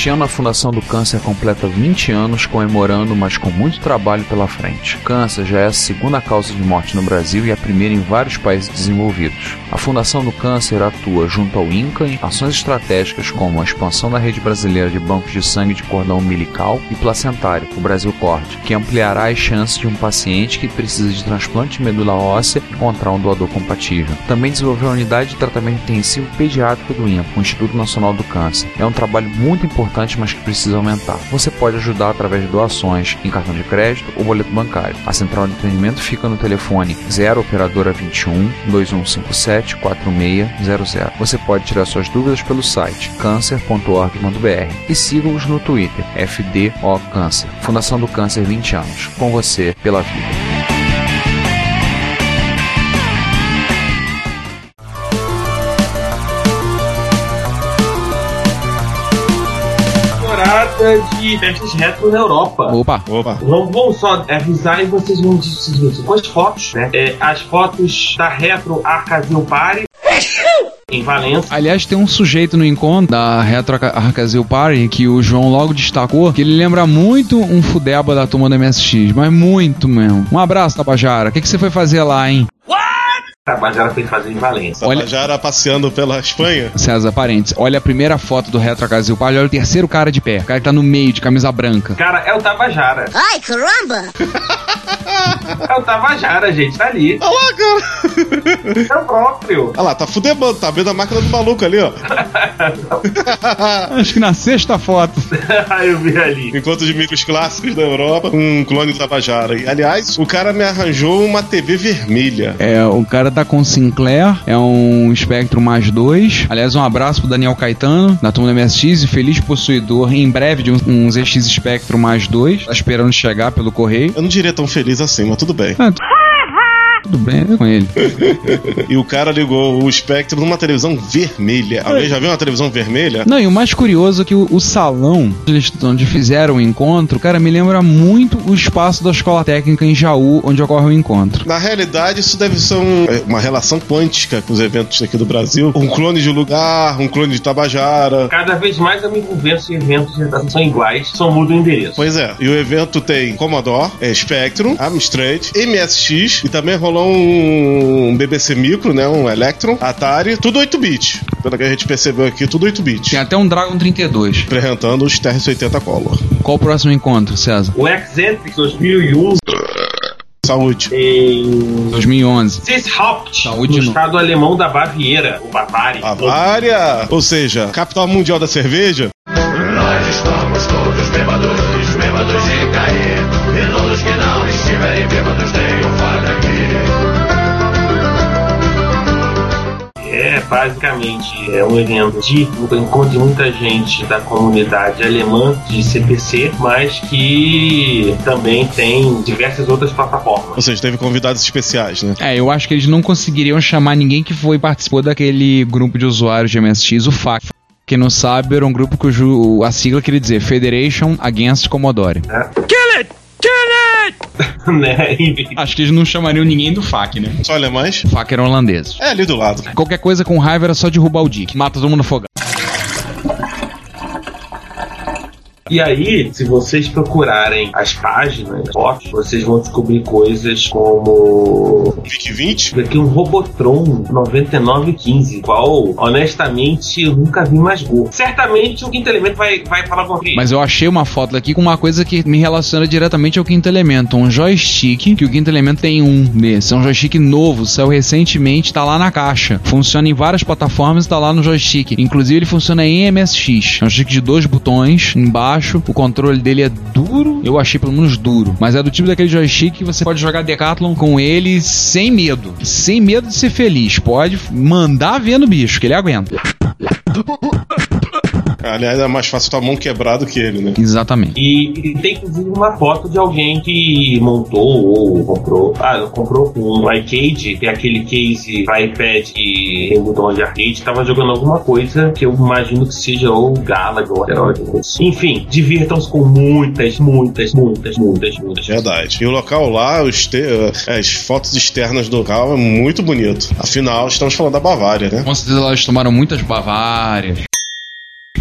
J: Este ano a Fundação do Câncer completa 20 anos comemorando, mas com muito trabalho pela frente. O câncer já é a segunda causa de morte no Brasil e a primeira em vários países desenvolvidos. A Fundação do Câncer atua junto ao INCA em ações estratégicas como a expansão da rede brasileira de bancos de sangue de cordão umbilical e placentário, o Brasil Cord, que ampliará as chances de um paciente que precisa de transplante de medula óssea encontrar um doador compatível. Também desenvolveu a unidade de tratamento intensivo pediátrico do INPA, o Instituto Nacional do Câncer. É um trabalho muito importante importante, mas que precisa aumentar. Você pode ajudar através de doações em cartão de crédito ou boleto bancário. A central de atendimento fica no telefone 0 operadora 21 2157 4600. Você pode tirar suas dúvidas pelo site cancer.org.br e siga-os no Twitter FDO Câncer. Fundação do Câncer 20 anos. Com você pela vida.
I: Temporada de festas retro na Europa.
F: Opa.
C: Opa.
I: Vamos, vamos só avisar e vocês vão dizer com as fotos, né? É, as fotos da Retro Arcasil Party em Valença.
F: Aliás, tem um sujeito no encontro da Retro Arcazil Party que o João logo destacou que ele lembra muito um Fudeba da turma do MSX, mas muito mesmo. Um abraço, Tabajara. O que, que você foi fazer lá, hein?
I: Tabajara foi fazer em Valença.
F: Olha-
C: Tabajara passeando pela Espanha.
F: César Parentes, olha a primeira foto do Retro Party, olha o terceiro cara de pé. O cara que tá no meio, de camisa branca.
I: Cara, é o Tabajara.
K: Ai, caramba!
I: É o Tabajara, gente, tá ali.
C: Olha lá, cara.
I: É o próprio.
C: Olha lá, tá fudebando, tá vendo a máquina do maluco ali, ó.
F: Acho que na sexta foto.
I: Eu vi ali.
C: Encontro de micros clássicos da Europa, um clone do Tabajara. E, aliás, o cara me arranjou uma TV vermelha.
F: É, o cara tá com o Sinclair, é um Spectrum mais dois. Aliás, um abraço pro Daniel Caetano, da turma do MSX, e feliz possuidor em breve de um, um ZX Spectrum mais dois. Tá esperando chegar pelo correio.
C: Eu não diria tão feliz assim, mas tudo bem.
F: Ah, Tudo bem, é com ele.
C: E o cara ligou o Spectrum numa televisão vermelha. Alguém já viu uma televisão vermelha?
F: Não, e o mais curioso é que o, o salão onde fizeram o encontro, cara, me lembra muito o espaço da escola técnica em Jaú, onde ocorre o encontro.
C: Na realidade, isso deve ser um- é, uma relação quântica com os eventos aqui do Brasil. Um clone de lugar, um clone de Tabajara.
I: Cada vez mais eu me convenço em eventos redação são iguais, só muda o endereço.
C: Pois é, e o evento tem Commodore, é, Spectrum, Amstrad, MSX e também rolou um BBC Micro, né, um Electron, Atari, tudo 8-bit. Pelo que a gente percebeu aqui, tudo 8-bit.
F: Tem até um Dragon 32.
C: Apresentando os TRS-80 Color.
F: Qual o próximo encontro, César?
I: O Excentric 2001
C: Saúde.
I: em
F: 2011.
I: Seeshaupt,
F: Saúde
I: no
F: não.
I: estado alemão da Baviera, o Bavária.
C: Bavária! Ou seja, capital mundial da cerveja.
H: Nós estamos todos bêbados, bêbados de cair. E todos que não estiverem bêbados tenham
I: basicamente é um evento de encontro de muita gente da comunidade alemã de CPC, mas que também tem diversas outras plataformas.
C: Ou seja, teve convidados especiais, né?
F: É, eu acho que eles não conseguiriam chamar ninguém que foi participou daquele grupo de usuários de MSX, o FAC. Quem não sabe, era um grupo cujo a sigla queria dizer Federation Against Commodore.
I: né?
F: Acho que eles não chamariam ninguém do FAC, né?
C: Só alemães?
F: O FAC eram holandeses.
C: É ali do lado.
F: Qualquer coisa com raiva era só derrubar o Dick. Mata todo mundo no
I: E aí, se vocês procurarem as páginas, fotos, vocês vão descobrir coisas como
C: VIC 20?
I: aqui um Robotron 9915, qual honestamente eu nunca vi mais gol. Certamente o quinto elemento vai, vai falar com
F: Mas eu achei uma foto aqui com uma coisa que me relaciona diretamente ao quinto elemento. Um joystick, que o quinto elemento tem um desse. É um joystick novo, saiu recentemente, tá lá na caixa. Funciona em várias plataformas e tá lá no joystick. Inclusive ele funciona em MSX. É um joystick de dois botões embaixo. O controle dele é duro. Eu achei pelo menos duro. Mas é do tipo daquele joystick que você pode jogar Decathlon com ele sem medo. Sem medo de ser feliz. Pode mandar ver no bicho, que ele aguenta.
C: Aliás, é mais fácil tua mão quebrado que ele, né?
F: Exatamente.
I: E, e tem inclusive uma foto de alguém que montou ou comprou. Ah, não comprou um que é aquele case para iPad que tem botão de arcade, tava jogando alguma coisa que eu imagino que seja ou Galaga ou Asteroid. Enfim, divirtam-se com muitas, muitas, muitas, muitas, muitas.
C: Verdade. E o local lá, os te- eh, as fotos externas do local é muito bonito. Afinal, estamos falando da Bavária, né?
F: Com certeza elas tomaram muitas bavárias.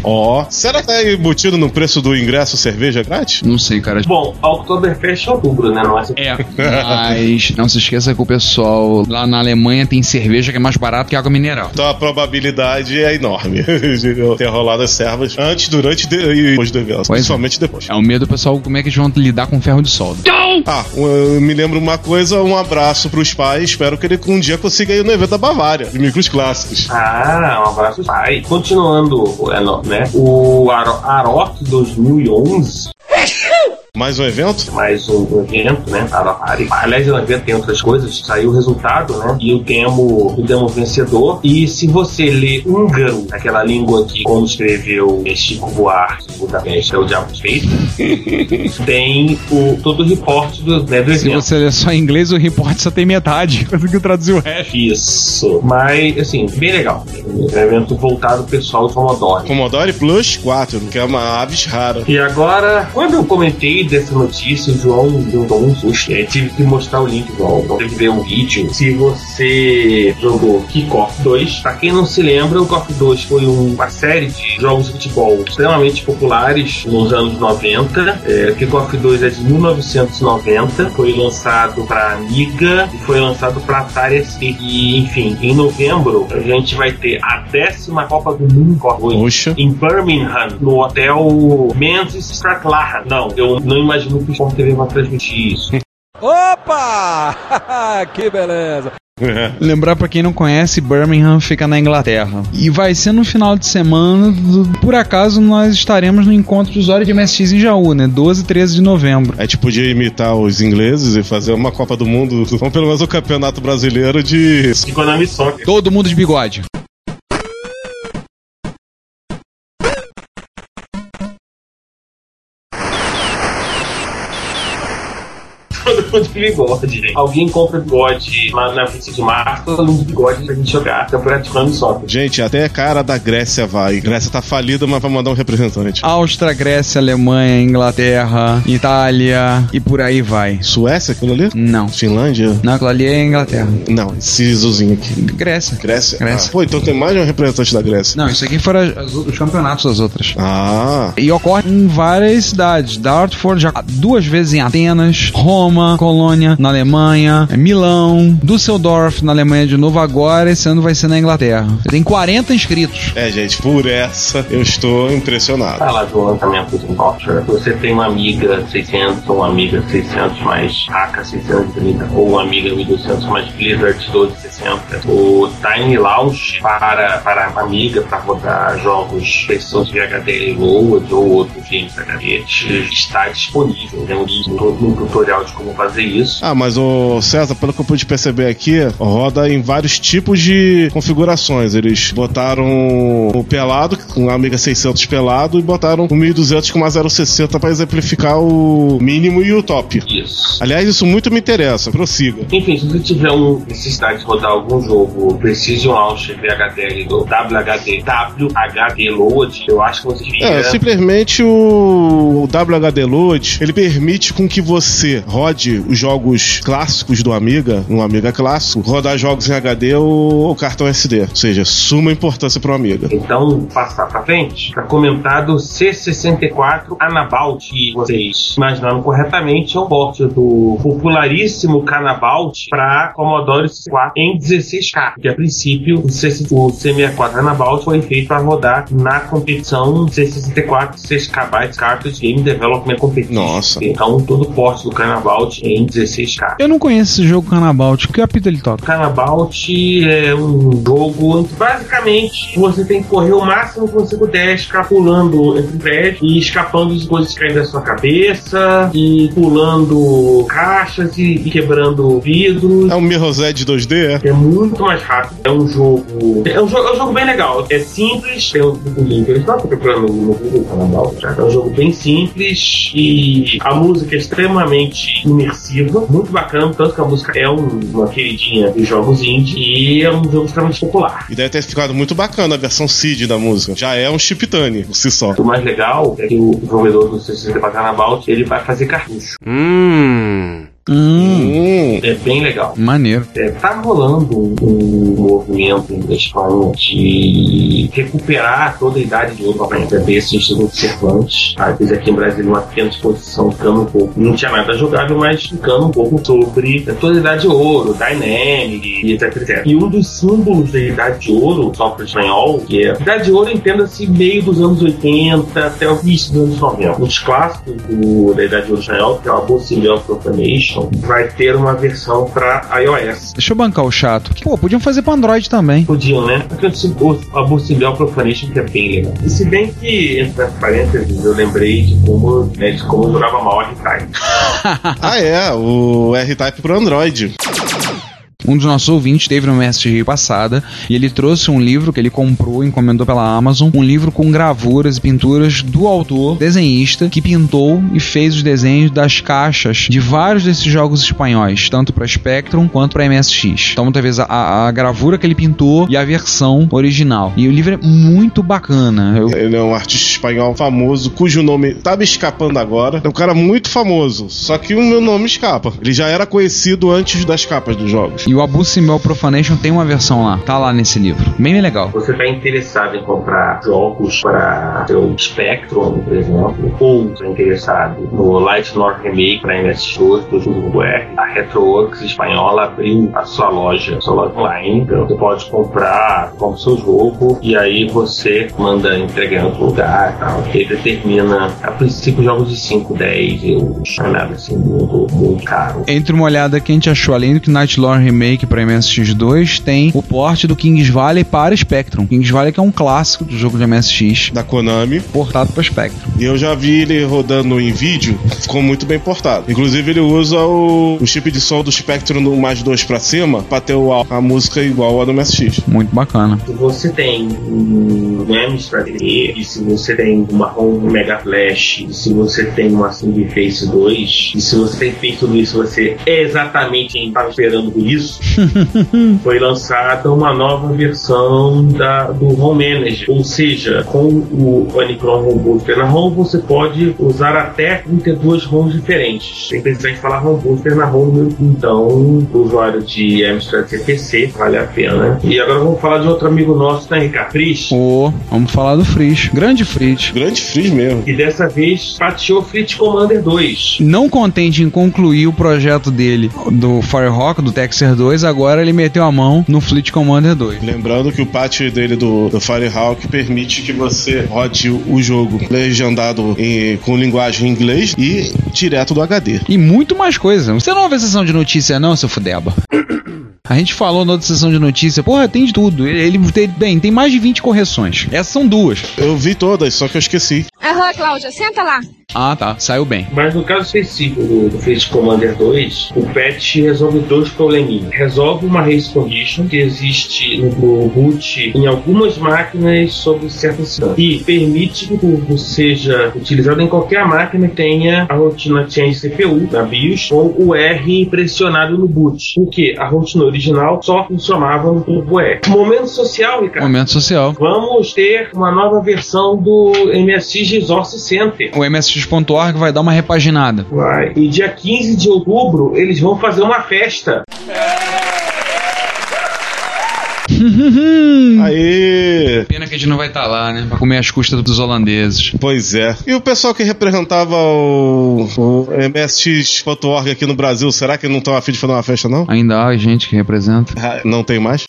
C: Ó, será que tá embutido no preço do ingresso cerveja grátis?
F: Não sei, cara.
I: Bom, Oktoberfest é outubro, né? Não é?
F: É, mas não se esqueça que o pessoal lá na Alemanha tem cerveja que é mais barato que água mineral.
C: Então a probabilidade é enorme de ter rolado as servas antes, durante e depois do evento.
F: Pois é.
C: Principalmente depois.
F: É o medo do pessoal como é que eles vão lidar com ferro de solda.
C: Ah, eu me lembro uma coisa, um abraço pros pais. Espero que ele um dia consiga ir no evento da Bavária, de micros clássicos.
I: Ah, um abraço pai. Continuando, é, no- né? O Aro- Arok 2011
C: Mais um evento?
I: mais um evento, né? Arapari. Aliás, no evento tem outras coisas. Saiu o resultado, né? E o demo, o demo vencedor. E se você lê húngaro, aquela língua que, como escreveu Chico Buarque, o da Peste, é o Diabo Feito, tem o, todo o reporte do, né, do
F: Se
I: evento.
F: você ler só em inglês, o report só tem metade. Conseguiu traduzir o resto.
I: Isso. Mas, assim, bem legal. Um evento voltado pro pessoal de Commodore.
C: Commodore Plus 4, que é uma aves rara.
I: E agora, quando eu comentei dessa notícia, o João um susto. Eu tive que mostrar o link, teve que ver um vídeo. Se você jogou Kickoff 2, pra quem não se lembra, o Kickoff 2 foi um- uma série de jogos de futebol extremamente populares nos anos 90. É, Kickoff 2 é de 1990, foi lançado pra Amiga e foi lançado pra Atari ST. E, enfim, em novembro, a gente vai ter a décima Copa do Mundo
C: Poxa.
I: em Birmingham, no hotel Menzies Stratlahan. Não, eu não imagino que o Sport TV vai transmitir isso.
L: Opa! que beleza!
F: Lembrar pra quem não conhece, Birmingham fica na Inglaterra. E vai ser no final de semana, do- por acaso nós estaremos no encontro de usuário de MSX em Jaú, né? 12 e 13 de novembro.
C: A gente podia imitar os ingleses e fazer uma Copa do Mundo, ou pelo menos o Campeonato Brasileiro de.
I: Konami Soccer.
F: Todo mundo de bigode.
I: De bigode, gente. Alguém compra bigode lá na 25 de março, todo mundo de bigode pra gente jogar campeonato de Konami Soccer.
C: Gente, até a cara da Grécia vai. Grécia tá falida, mas vai mandar um representante.
F: Áustria, Grécia, Alemanha, Inglaterra, Itália e por aí vai.
C: Suécia, aquilo ali?
F: Não.
C: Finlândia?
F: Não, aquilo ali é Inglaterra.
C: Não, esse isozinho aqui.
F: Grécia.
C: Grécia?
F: Grécia.
C: Ah, pô, então tem mais de um representante da Grécia.
F: Não, isso aqui foram as- os campeonatos das outras.
C: Ah.
F: E ocorre em várias cidades. Dartford, já duas vezes em Atenas, Roma, Colônia, na Alemanha, Milão, Düsseldorf, na Alemanha de novo. Agora, esse ano vai ser na Inglaterra. Tem 40 inscritos.
C: É, gente, por essa eu estou impressionado.
I: Fala do lançamento do Voucher. Você tem uma Amiga 600, ou uma Amiga 600 mais AK 630, ou uma Amiga 1200 mais Blizzard 1260. O Tiny Launch para, para a Amiga para rodar jogos versões de HD Load ou outros games HD está disponível. Tem um um tutorial de como fazer isso.
C: Ah, mas o César, pelo que eu pude perceber aqui, roda em vários tipos de configurações. Eles botaram o pelado, com a Amiga 600 pelado, e botaram o 1200 com uma 060 para exemplificar o mínimo e o top.
I: Isso.
C: Aliás, isso muito me interessa. Prossiga.
I: Enfim, se você tiver um necessidade de rodar algum jogo Precision Launcher VHDL do WHD, WHD Load, eu acho que você devia.
C: É, simplesmente o, o WHD Load, ele permite com que você rode os jogos clássicos do Amiga, um Amiga clássico, rodar jogos em HD ou, cartão SD. Ou seja, suma importância para o Amiga.
I: Então, passar pra frente, tá comentado C64 Anabout, que vocês imaginaram corretamente, é um port do popularíssimo Canabout para Commodore 64 em 16K, que a princípio o C- o C64 Anabout foi feito para rodar na competição C64 6KB Cartridge Game Development Competition.
C: Nossa.
I: Então, todo o port do Canabout em 16K.
F: Eu não conheço esse jogo Canabout. Que apito ele toca?
I: Canabout é um jogo onde basicamente você tem que correr o máximo que você puder, escapulando entre prédios e escapando de coisas caindo da sua cabeça e pulando caixas e, e quebrando vidros.
C: É um Mirror's 2D, é?
I: É muito mais rápido. É um jogo. É um jogo, é um jogo bem legal. É simples. Tem um, link. Eu estava procurando no Google Canabout. já. É um jogo bem simples e a música é extremamente imersiva, muito bacana. Tanto que a música é um- uma queridinha dos jogos indie e é um jogo extremamente popular.
C: E deve ter ficado muito bacana a versão CID da música. Já é um chiptune por si só.
I: O mais legal é que o desenvolvedor do C64 Canabout ele vai fazer cartucho.
L: Hum.
F: Hum.
I: É bem legal.
F: Maneiro.
I: É, tá rolando um, um movimento na Espanha de recuperar toda a idade de ouro. É desse Instituto Cervantes. Às vezes aqui em Brasília uma pequena exposição ficando um pouco. Não tinha nada jogável, mas ficando um pouco sobre toda a idade de ouro, Dynamic e etc, etc. E um dos símbolos da idade de ouro, o software espanhol, que é idade de ouro, entenda-se meio dos anos 80 até o início dos anos 90. Os clássicos do, da idade de ouro espanhol, que é o Abusive of Profanation, vai ter uma versão para iOS.
F: Deixa eu bancar o chato. Pô, podiam fazer pra Android também.
I: Podiam, né? Porque o Abusive of Profanation que é bem legal. E se bem que, entre parênteses, eu lembrei de como, né, de como eu jogava mal a R-Type.
C: ah, é, o R-Type pro Android.
F: Um dos nossos ouvintes teve no MSG passada e ele trouxe um livro que ele comprou, encomendou pela Amazon, um livro com gravuras e pinturas do autor, desenhista, que pintou e fez os desenhos das caixas de vários desses jogos espanhóis, tanto para Spectrum quanto para MSX. Então, muitas vezes, a, a, gravura que ele pintou e a versão original. E o livro é muito bacana. Eu...
C: Ele é um artista espanhol famoso, cujo nome tá me escapando agora. É um cara muito famoso, só que o meu nome escapa. Ele já era conhecido antes das capas dos jogos.
F: E o Abu Simbel Profanation tem uma versão lá, tá lá nesse livro. Bem legal.
I: Você tá interessado em comprar jogos para seu Spectrum, por exemplo, ou tá interessado no Light North Remake para MS2 do Jogo R, a Retroworks espanhola abriu a sua loja, a sua loja online. Então você pode comprar como seu jogo e aí você manda entregar em outro lugar e tal. Ele determina, a princípio, jogos de 5, 10 euros. É nada assim muito, muito caro.
F: Entre uma olhada que a gente achou, além do que Night Lore Remake remake para MSX2 tem o porte do Kings Valley para Spectrum. Kings Valley que é um clássico do jogo de MSX.
C: Da Konami.
F: Portado para Spectrum.
C: E eu já vi ele rodando em vídeo, ficou muito bem portado. Inclusive ele usa o, o chip de som do Spectrum no mais dois para cima para ter o, a música igual a do MSX.
F: Muito bacana.
I: Se você tem um Amstrad e se você tem uma ROM Mega Flash, e se você tem uma Single Face 2, e se você tem feito tudo isso, você é exatamente quem estava esperando por isso, foi lançada uma nova versão da, do Home Manager. Ou seja, com o Unicron Home Booster na ROM, você pode usar até 32 ROMs diferentes. Sem precisar instalar Home Booster na ROM. Então, o usuário de Amstrad CPC, vale a pena. E agora vamos falar de outro amigo nosso, né, Ricardo? Fritz.
F: Oh, vamos falar do Fritz. Grande Fritz.
C: Grande Fritz mesmo.
I: E dessa vez fatiou Fritz Commander 2.
F: Não contente em concluir o projeto dele do Firehawk, do Texer 2, agora ele meteu a mão no Fleet Commander 2.
C: Lembrando que o patch dele do, do Firehawk permite que você rode o jogo legendado em, com linguagem em inglês e direto do HD.
F: E muito mais coisa. Você não ouve a sessão de notícia, não, seu fudeba? A gente falou na outra sessão de notícia, porra, tem de tudo. Ele, ele tem, bem, tem mais de 20 correções. Essas são duas.
C: Eu vi todas, só que eu esqueci.
K: Aham, Cláudia, senta lá.
F: Ah, tá. Saiu bem.
I: Mas no caso específico do, do Fleet Commander 2, o patch resolve dois probleminhas. Resolve uma race condition que existe no, boot em algumas máquinas sobre certas situações. E permite que o jogo seja utilizado em qualquer máquina que tenha a rotina change CPU na BIOS com o R pressionado no boot. Porque a rotina original só funcionava no Turbo R. Momento social, Ricardo.
F: Momento social.
I: Vamos ter uma nova versão do MSX Resource Center.
F: O MSX.org vai dar uma repaginada.
I: Vai. E dia 15 de outubro eles vão fazer uma festa.
C: Aê!
F: Pena que a gente não vai estar lá, né? Pra comer as custas dos holandeses.
C: Pois é. E o pessoal que representava o, o MSX.org aqui no Brasil, será que não estão afim de fazer uma festa, não?
F: Ainda há gente que representa.
C: Ah, não tem mais?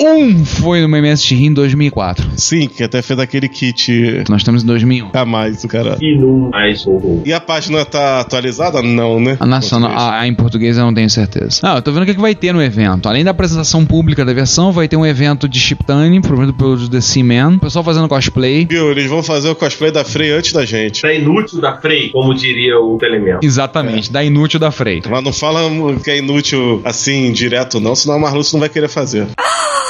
F: Um foi no MSX em 2004.
C: Sim, que até fez aquele kit.
F: Nós estamos em 2001.
C: A mais, o cara.
I: E mais.
C: E a página tá atualizada? Não, né?
F: A nacional, a, a em português eu não tenho certeza. Não, eu tô vendo o que, que vai ter no evento. Além da apresentação pública da versão, vai ter um evento de chiptune, promovido pelo The Seaman. O pessoal fazendo cosplay.
C: Viu, eles vão fazer o cosplay da Frey antes da gente.
I: Da inútil da Frey, como diria o Telemento.
F: Exatamente, é. da inútil da Frey.
C: Mas não fala que é inútil assim, direto não, senão a Marluce não vai querer fazer.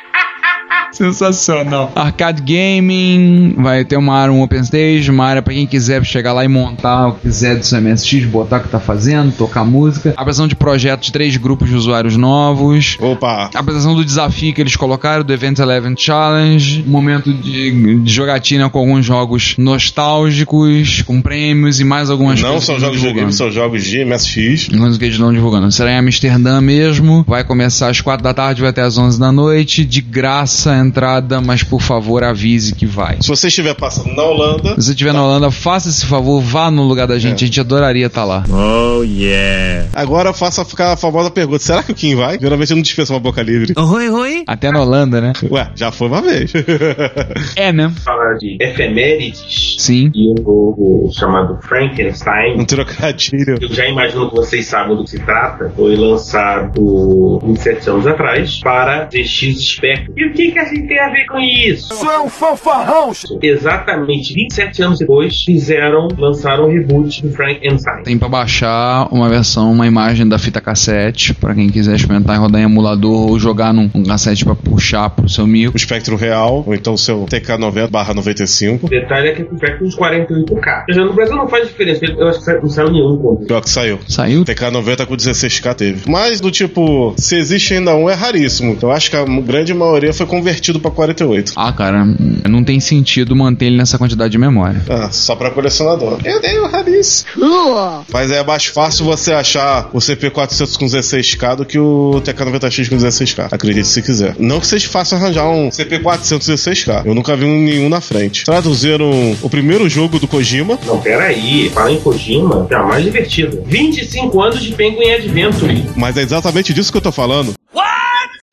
F: Sensacional. Arcade Gaming, vai ter uma área, um Open Stage, uma área pra quem quiser chegar lá e montar o que quiser do seu MSX, botar o que tá fazendo, tocar música. Apresentação de projetos de três grupos de usuários novos.
C: Opa!
F: Apresentação do desafio que eles colocaram, do Event Eleven Challenge. Um momento de, de jogatina com alguns jogos nostálgicos, com prêmios e mais algumas
C: Não
F: coisas.
C: são
F: que eles
C: jogos de game, são jogos de MSX.
F: Coisas que eles estão divulgando. Será em Amsterdã mesmo. Vai começar às 4 da tarde, vai até às 11 da noite. De graça entrada, mas por favor avise que vai.
C: Se você estiver passando na Holanda,
F: Se você estiver na Holanda, faça esse favor, vá no lugar da gente. A gente adoraria estar lá.
C: Oh, yeah. Agora faça ficar a famosa pergunta: será que o Kim vai? Geralmente eu não dispensa uma boca livre.
F: Oi, oi. Até na Holanda, né?
C: Ué, já foi uma vez.
F: É, né?
I: Falar de efemérides
F: Sim.
I: e um jogo chamado Frankenstein.
C: Um trocadilho.
I: Eu já imagino que vocês sabem do que se trata. Foi lançado 27 anos atrás para ZX Spectrum. E o que, que a tem a ver com isso?
L: Isso é um fanfarrão!
I: Exatamente 27 anos depois, fizeram, lançaram o reboot do Frankenstein.
F: Tem pra baixar uma versão, uma imagem da fita cassete, pra quem quiser experimentar e rodar em emulador ou jogar num, num cassete pra puxar pro seu micro.
C: O espectro real, ou então o seu TK90/95.
I: O detalhe é que o Frank uns 48K. Já no Brasil não faz diferença, eu acho que não saiu nenhum com
C: Pior que saiu.
F: Saiu?
C: TK90 com 16K teve. Mas do tipo, se existe ainda um, é raríssimo. Eu acho que a grande maioria foi convertido pra 48.
F: Ah, cara, não tem sentido manter ele nessa quantidade de memória.
C: Ah, só pra colecionador. Eu tenho raríssimo. Mas é mais fácil você achar o CP400 com 16K do que o TK90X com 16K. Acredite se quiser. Não que seja fácil arranjar um CP400 16K. Eu nunca vi um- nenhum na frente. Traduziram o primeiro jogo do Kojima.
I: Não, peraí, fala em Kojima, é a mais divertida. 25 anos de Penguin Adventure.
C: Mas é exatamente disso que eu tô falando.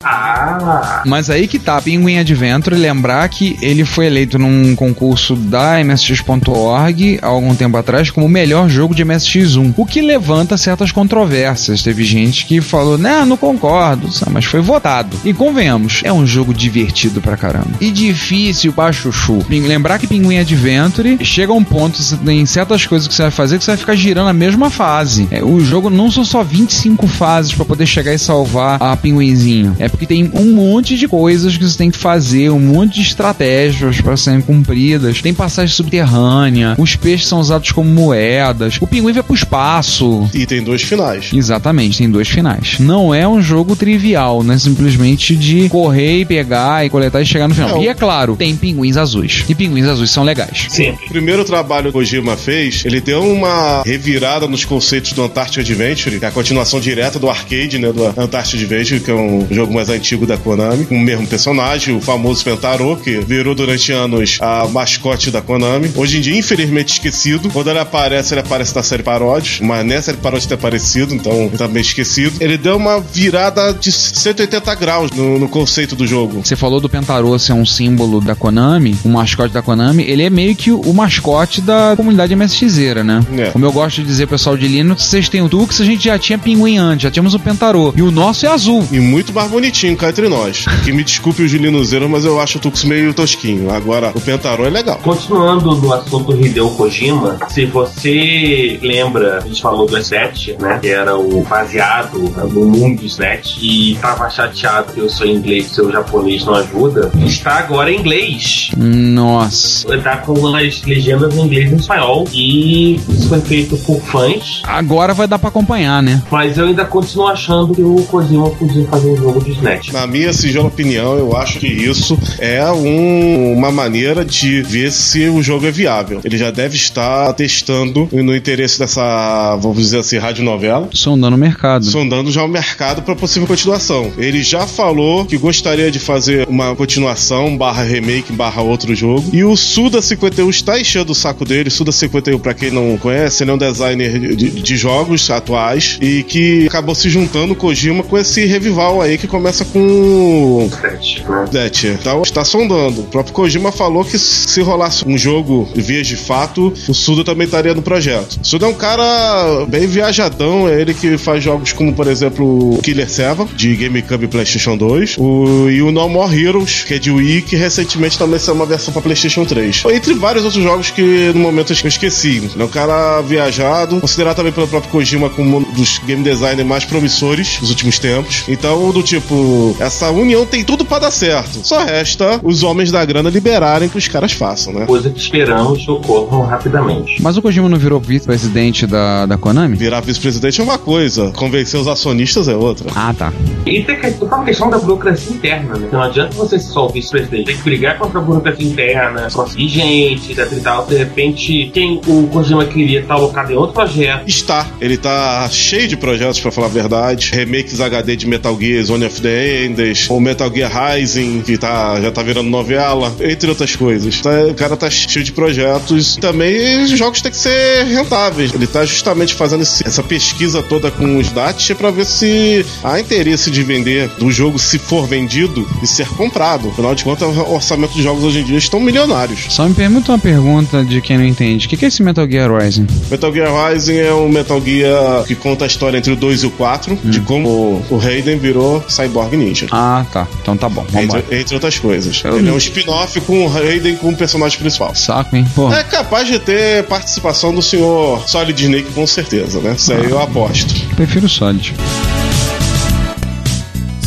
I: Ah!
F: Mas aí que tá, Penguin Adventure, lembrar que ele foi eleito num concurso da MSX.org há algum tempo atrás como o melhor jogo de MSX1, o que levanta certas controvérsias. Teve gente que falou, né, não concordo, mas foi votado. E convenhamos, é um jogo divertido pra caramba. E difícil pra chuchu. Lembrar que Penguin Adventure chega a um ponto, tem certas coisas que você vai fazer que você vai ficar girando a mesma fase. É, o jogo não são só 25 fases pra poder chegar e salvar a pinguinzinho. É porque tem um monte de coisas que você tem que fazer, um monte de estratégias para serem cumpridas. Tem passagem subterrânea, os peixes são usados como moedas, o pinguim vai pro espaço.
C: E tem dois finais.
F: Exatamente, tem dois finais. Não é um jogo trivial, não é simplesmente de correr e pegar e coletar e chegar no final.
C: Não.
F: E é claro, tem pinguins azuis. E pinguins azuis são legais.
I: Sim.
C: O primeiro trabalho que o Kojima fez, ele deu uma revirada nos conceitos do Antarctic Adventure, que é a continuação direta do arcade, né, do Antarctic Adventure, que é um jogo mais antigo da Konami, com o mesmo personagem, o famoso Pentaro, que virou durante anos a mascote da Konami. Hoje em dia, infelizmente esquecido. Quando ele aparece, ele aparece na série Paródios, mas nessa série Paródios tem aparecido, então ele tá meio esquecido. Ele deu uma virada de 180 graus no, no conceito do jogo.
F: Você falou do Pentaro ser um símbolo da Konami, um mascote da Konami, ele é meio que o mascote da comunidade MSXeira, né?
C: É.
F: Como eu gosto de dizer, pessoal de Linux, vocês têm o Tux, a gente já tinha pinguim antes, já tínhamos o Pentaro. E o nosso é azul.
C: E muito mais bonitinho cá entre nós. Que me desculpe os linuzeiros, mas eu acho o Tux meio tosquinho. Agora, o Pentarô é legal.
I: Continuando no assunto Hideo Kojima, se você lembra, a gente falou do S7, né? Que era o baseado no mundo do SNET e tava chateado que eu sou inglês e seu japonês não ajuda, está agora em inglês.
F: Nossa.
I: Tá com as legendas em inglês e em espanhol e isso foi feito por fãs,
F: Agora vai dar pra acompanhar, né?
I: mas eu ainda continuo achando que o Kojima podia fazer um jogo de
C: Na minha sigela opinião, eu acho que isso é um- uma maneira de ver se o jogo é viável. Ele já deve estar testando no interesse dessa, vamos dizer assim, radionovela.
F: Sondando o mercado.
C: Sondando já o mercado para possível continuação. Ele já falou que gostaria de fazer uma continuação, barra remake, barra outro jogo. E o Suda 51 está enchendo o saco dele. Suda 51, para quem não conhece, ele é um designer de, de jogos atuais e que acabou se juntando com o Kojima com esse revival aí que começa com
I: SNET, né?
C: Death. Então está sondando. O próprio Kojima falou que se rolasse um jogo vias de fato, o Suda também estaria no projeto. O Suda é um cara bem viajadão, é ele que faz jogos como, por exemplo, Killer 7, de GameCube e PlayStation 2, o, e o No More Heroes, que é de Wii, que recentemente também saiu uma versão para PlayStation 3. Entre vários outros jogos que no momento eu esqueci. É um cara viajado, considerado também pelo próprio Kojima como um dos game designers mais promissores dos últimos tempos. Então, do tipo, essa união tem tudo pra dar certo. Só resta os homens da grana liberarem que os caras façam, né?
I: Coisa que esperamos ocorram rapidamente.
M: Mas o Kojima não virou vice-presidente da, da Konami?
C: Virar vice-presidente é uma coisa, convencer os acionistas é outra.
M: Ah, tá.
I: E tem que- toda uma questão da burocracia interna, né? Não adianta você ser só o vice-presidente. Tem que brigar contra a burocracia interna, conseguir gente, etc e tal. De repente, quem o Kojima queria estar alocado em outro projeto.
C: Está. Ele tá cheio de projetos, pra falar a verdade. Remakes HD de Metal Gear, Zone of the Enders, o Metal Gear Rising, que tá, já tá virando novela, entre outras coisas. Tá- o cara tá cheio de projetos. Também os jogos têm que ser rentáveis. Ele tá justamente fazendo esse- essa pesquisa toda com os DATs pra ver se há interesse de vender do jogo se for vendido e ser comprado. Afinal de contas, o orçamento de jogos hoje em dia estão milionários.
M: Só me pergunta uma pergunta de quem não entende. O que é esse Metal Gear Rising?
C: Metal Gear Rising é um Metal Gear que conta a história entre o 2 e o 4, de como o Raiden virou Cyborg Ninja.
M: Ah, tá. Então tá bom. Vambora.
C: Entre, entre outras coisas.
M: Eu
C: Ele é um spin-off com o Raiden como personagem principal.
M: Saco, hein? Pô.
C: É capaz de ter participação do senhor Solid Snake, com certeza, né? Isso aí eu aposto.
M: Prefiro o Solid.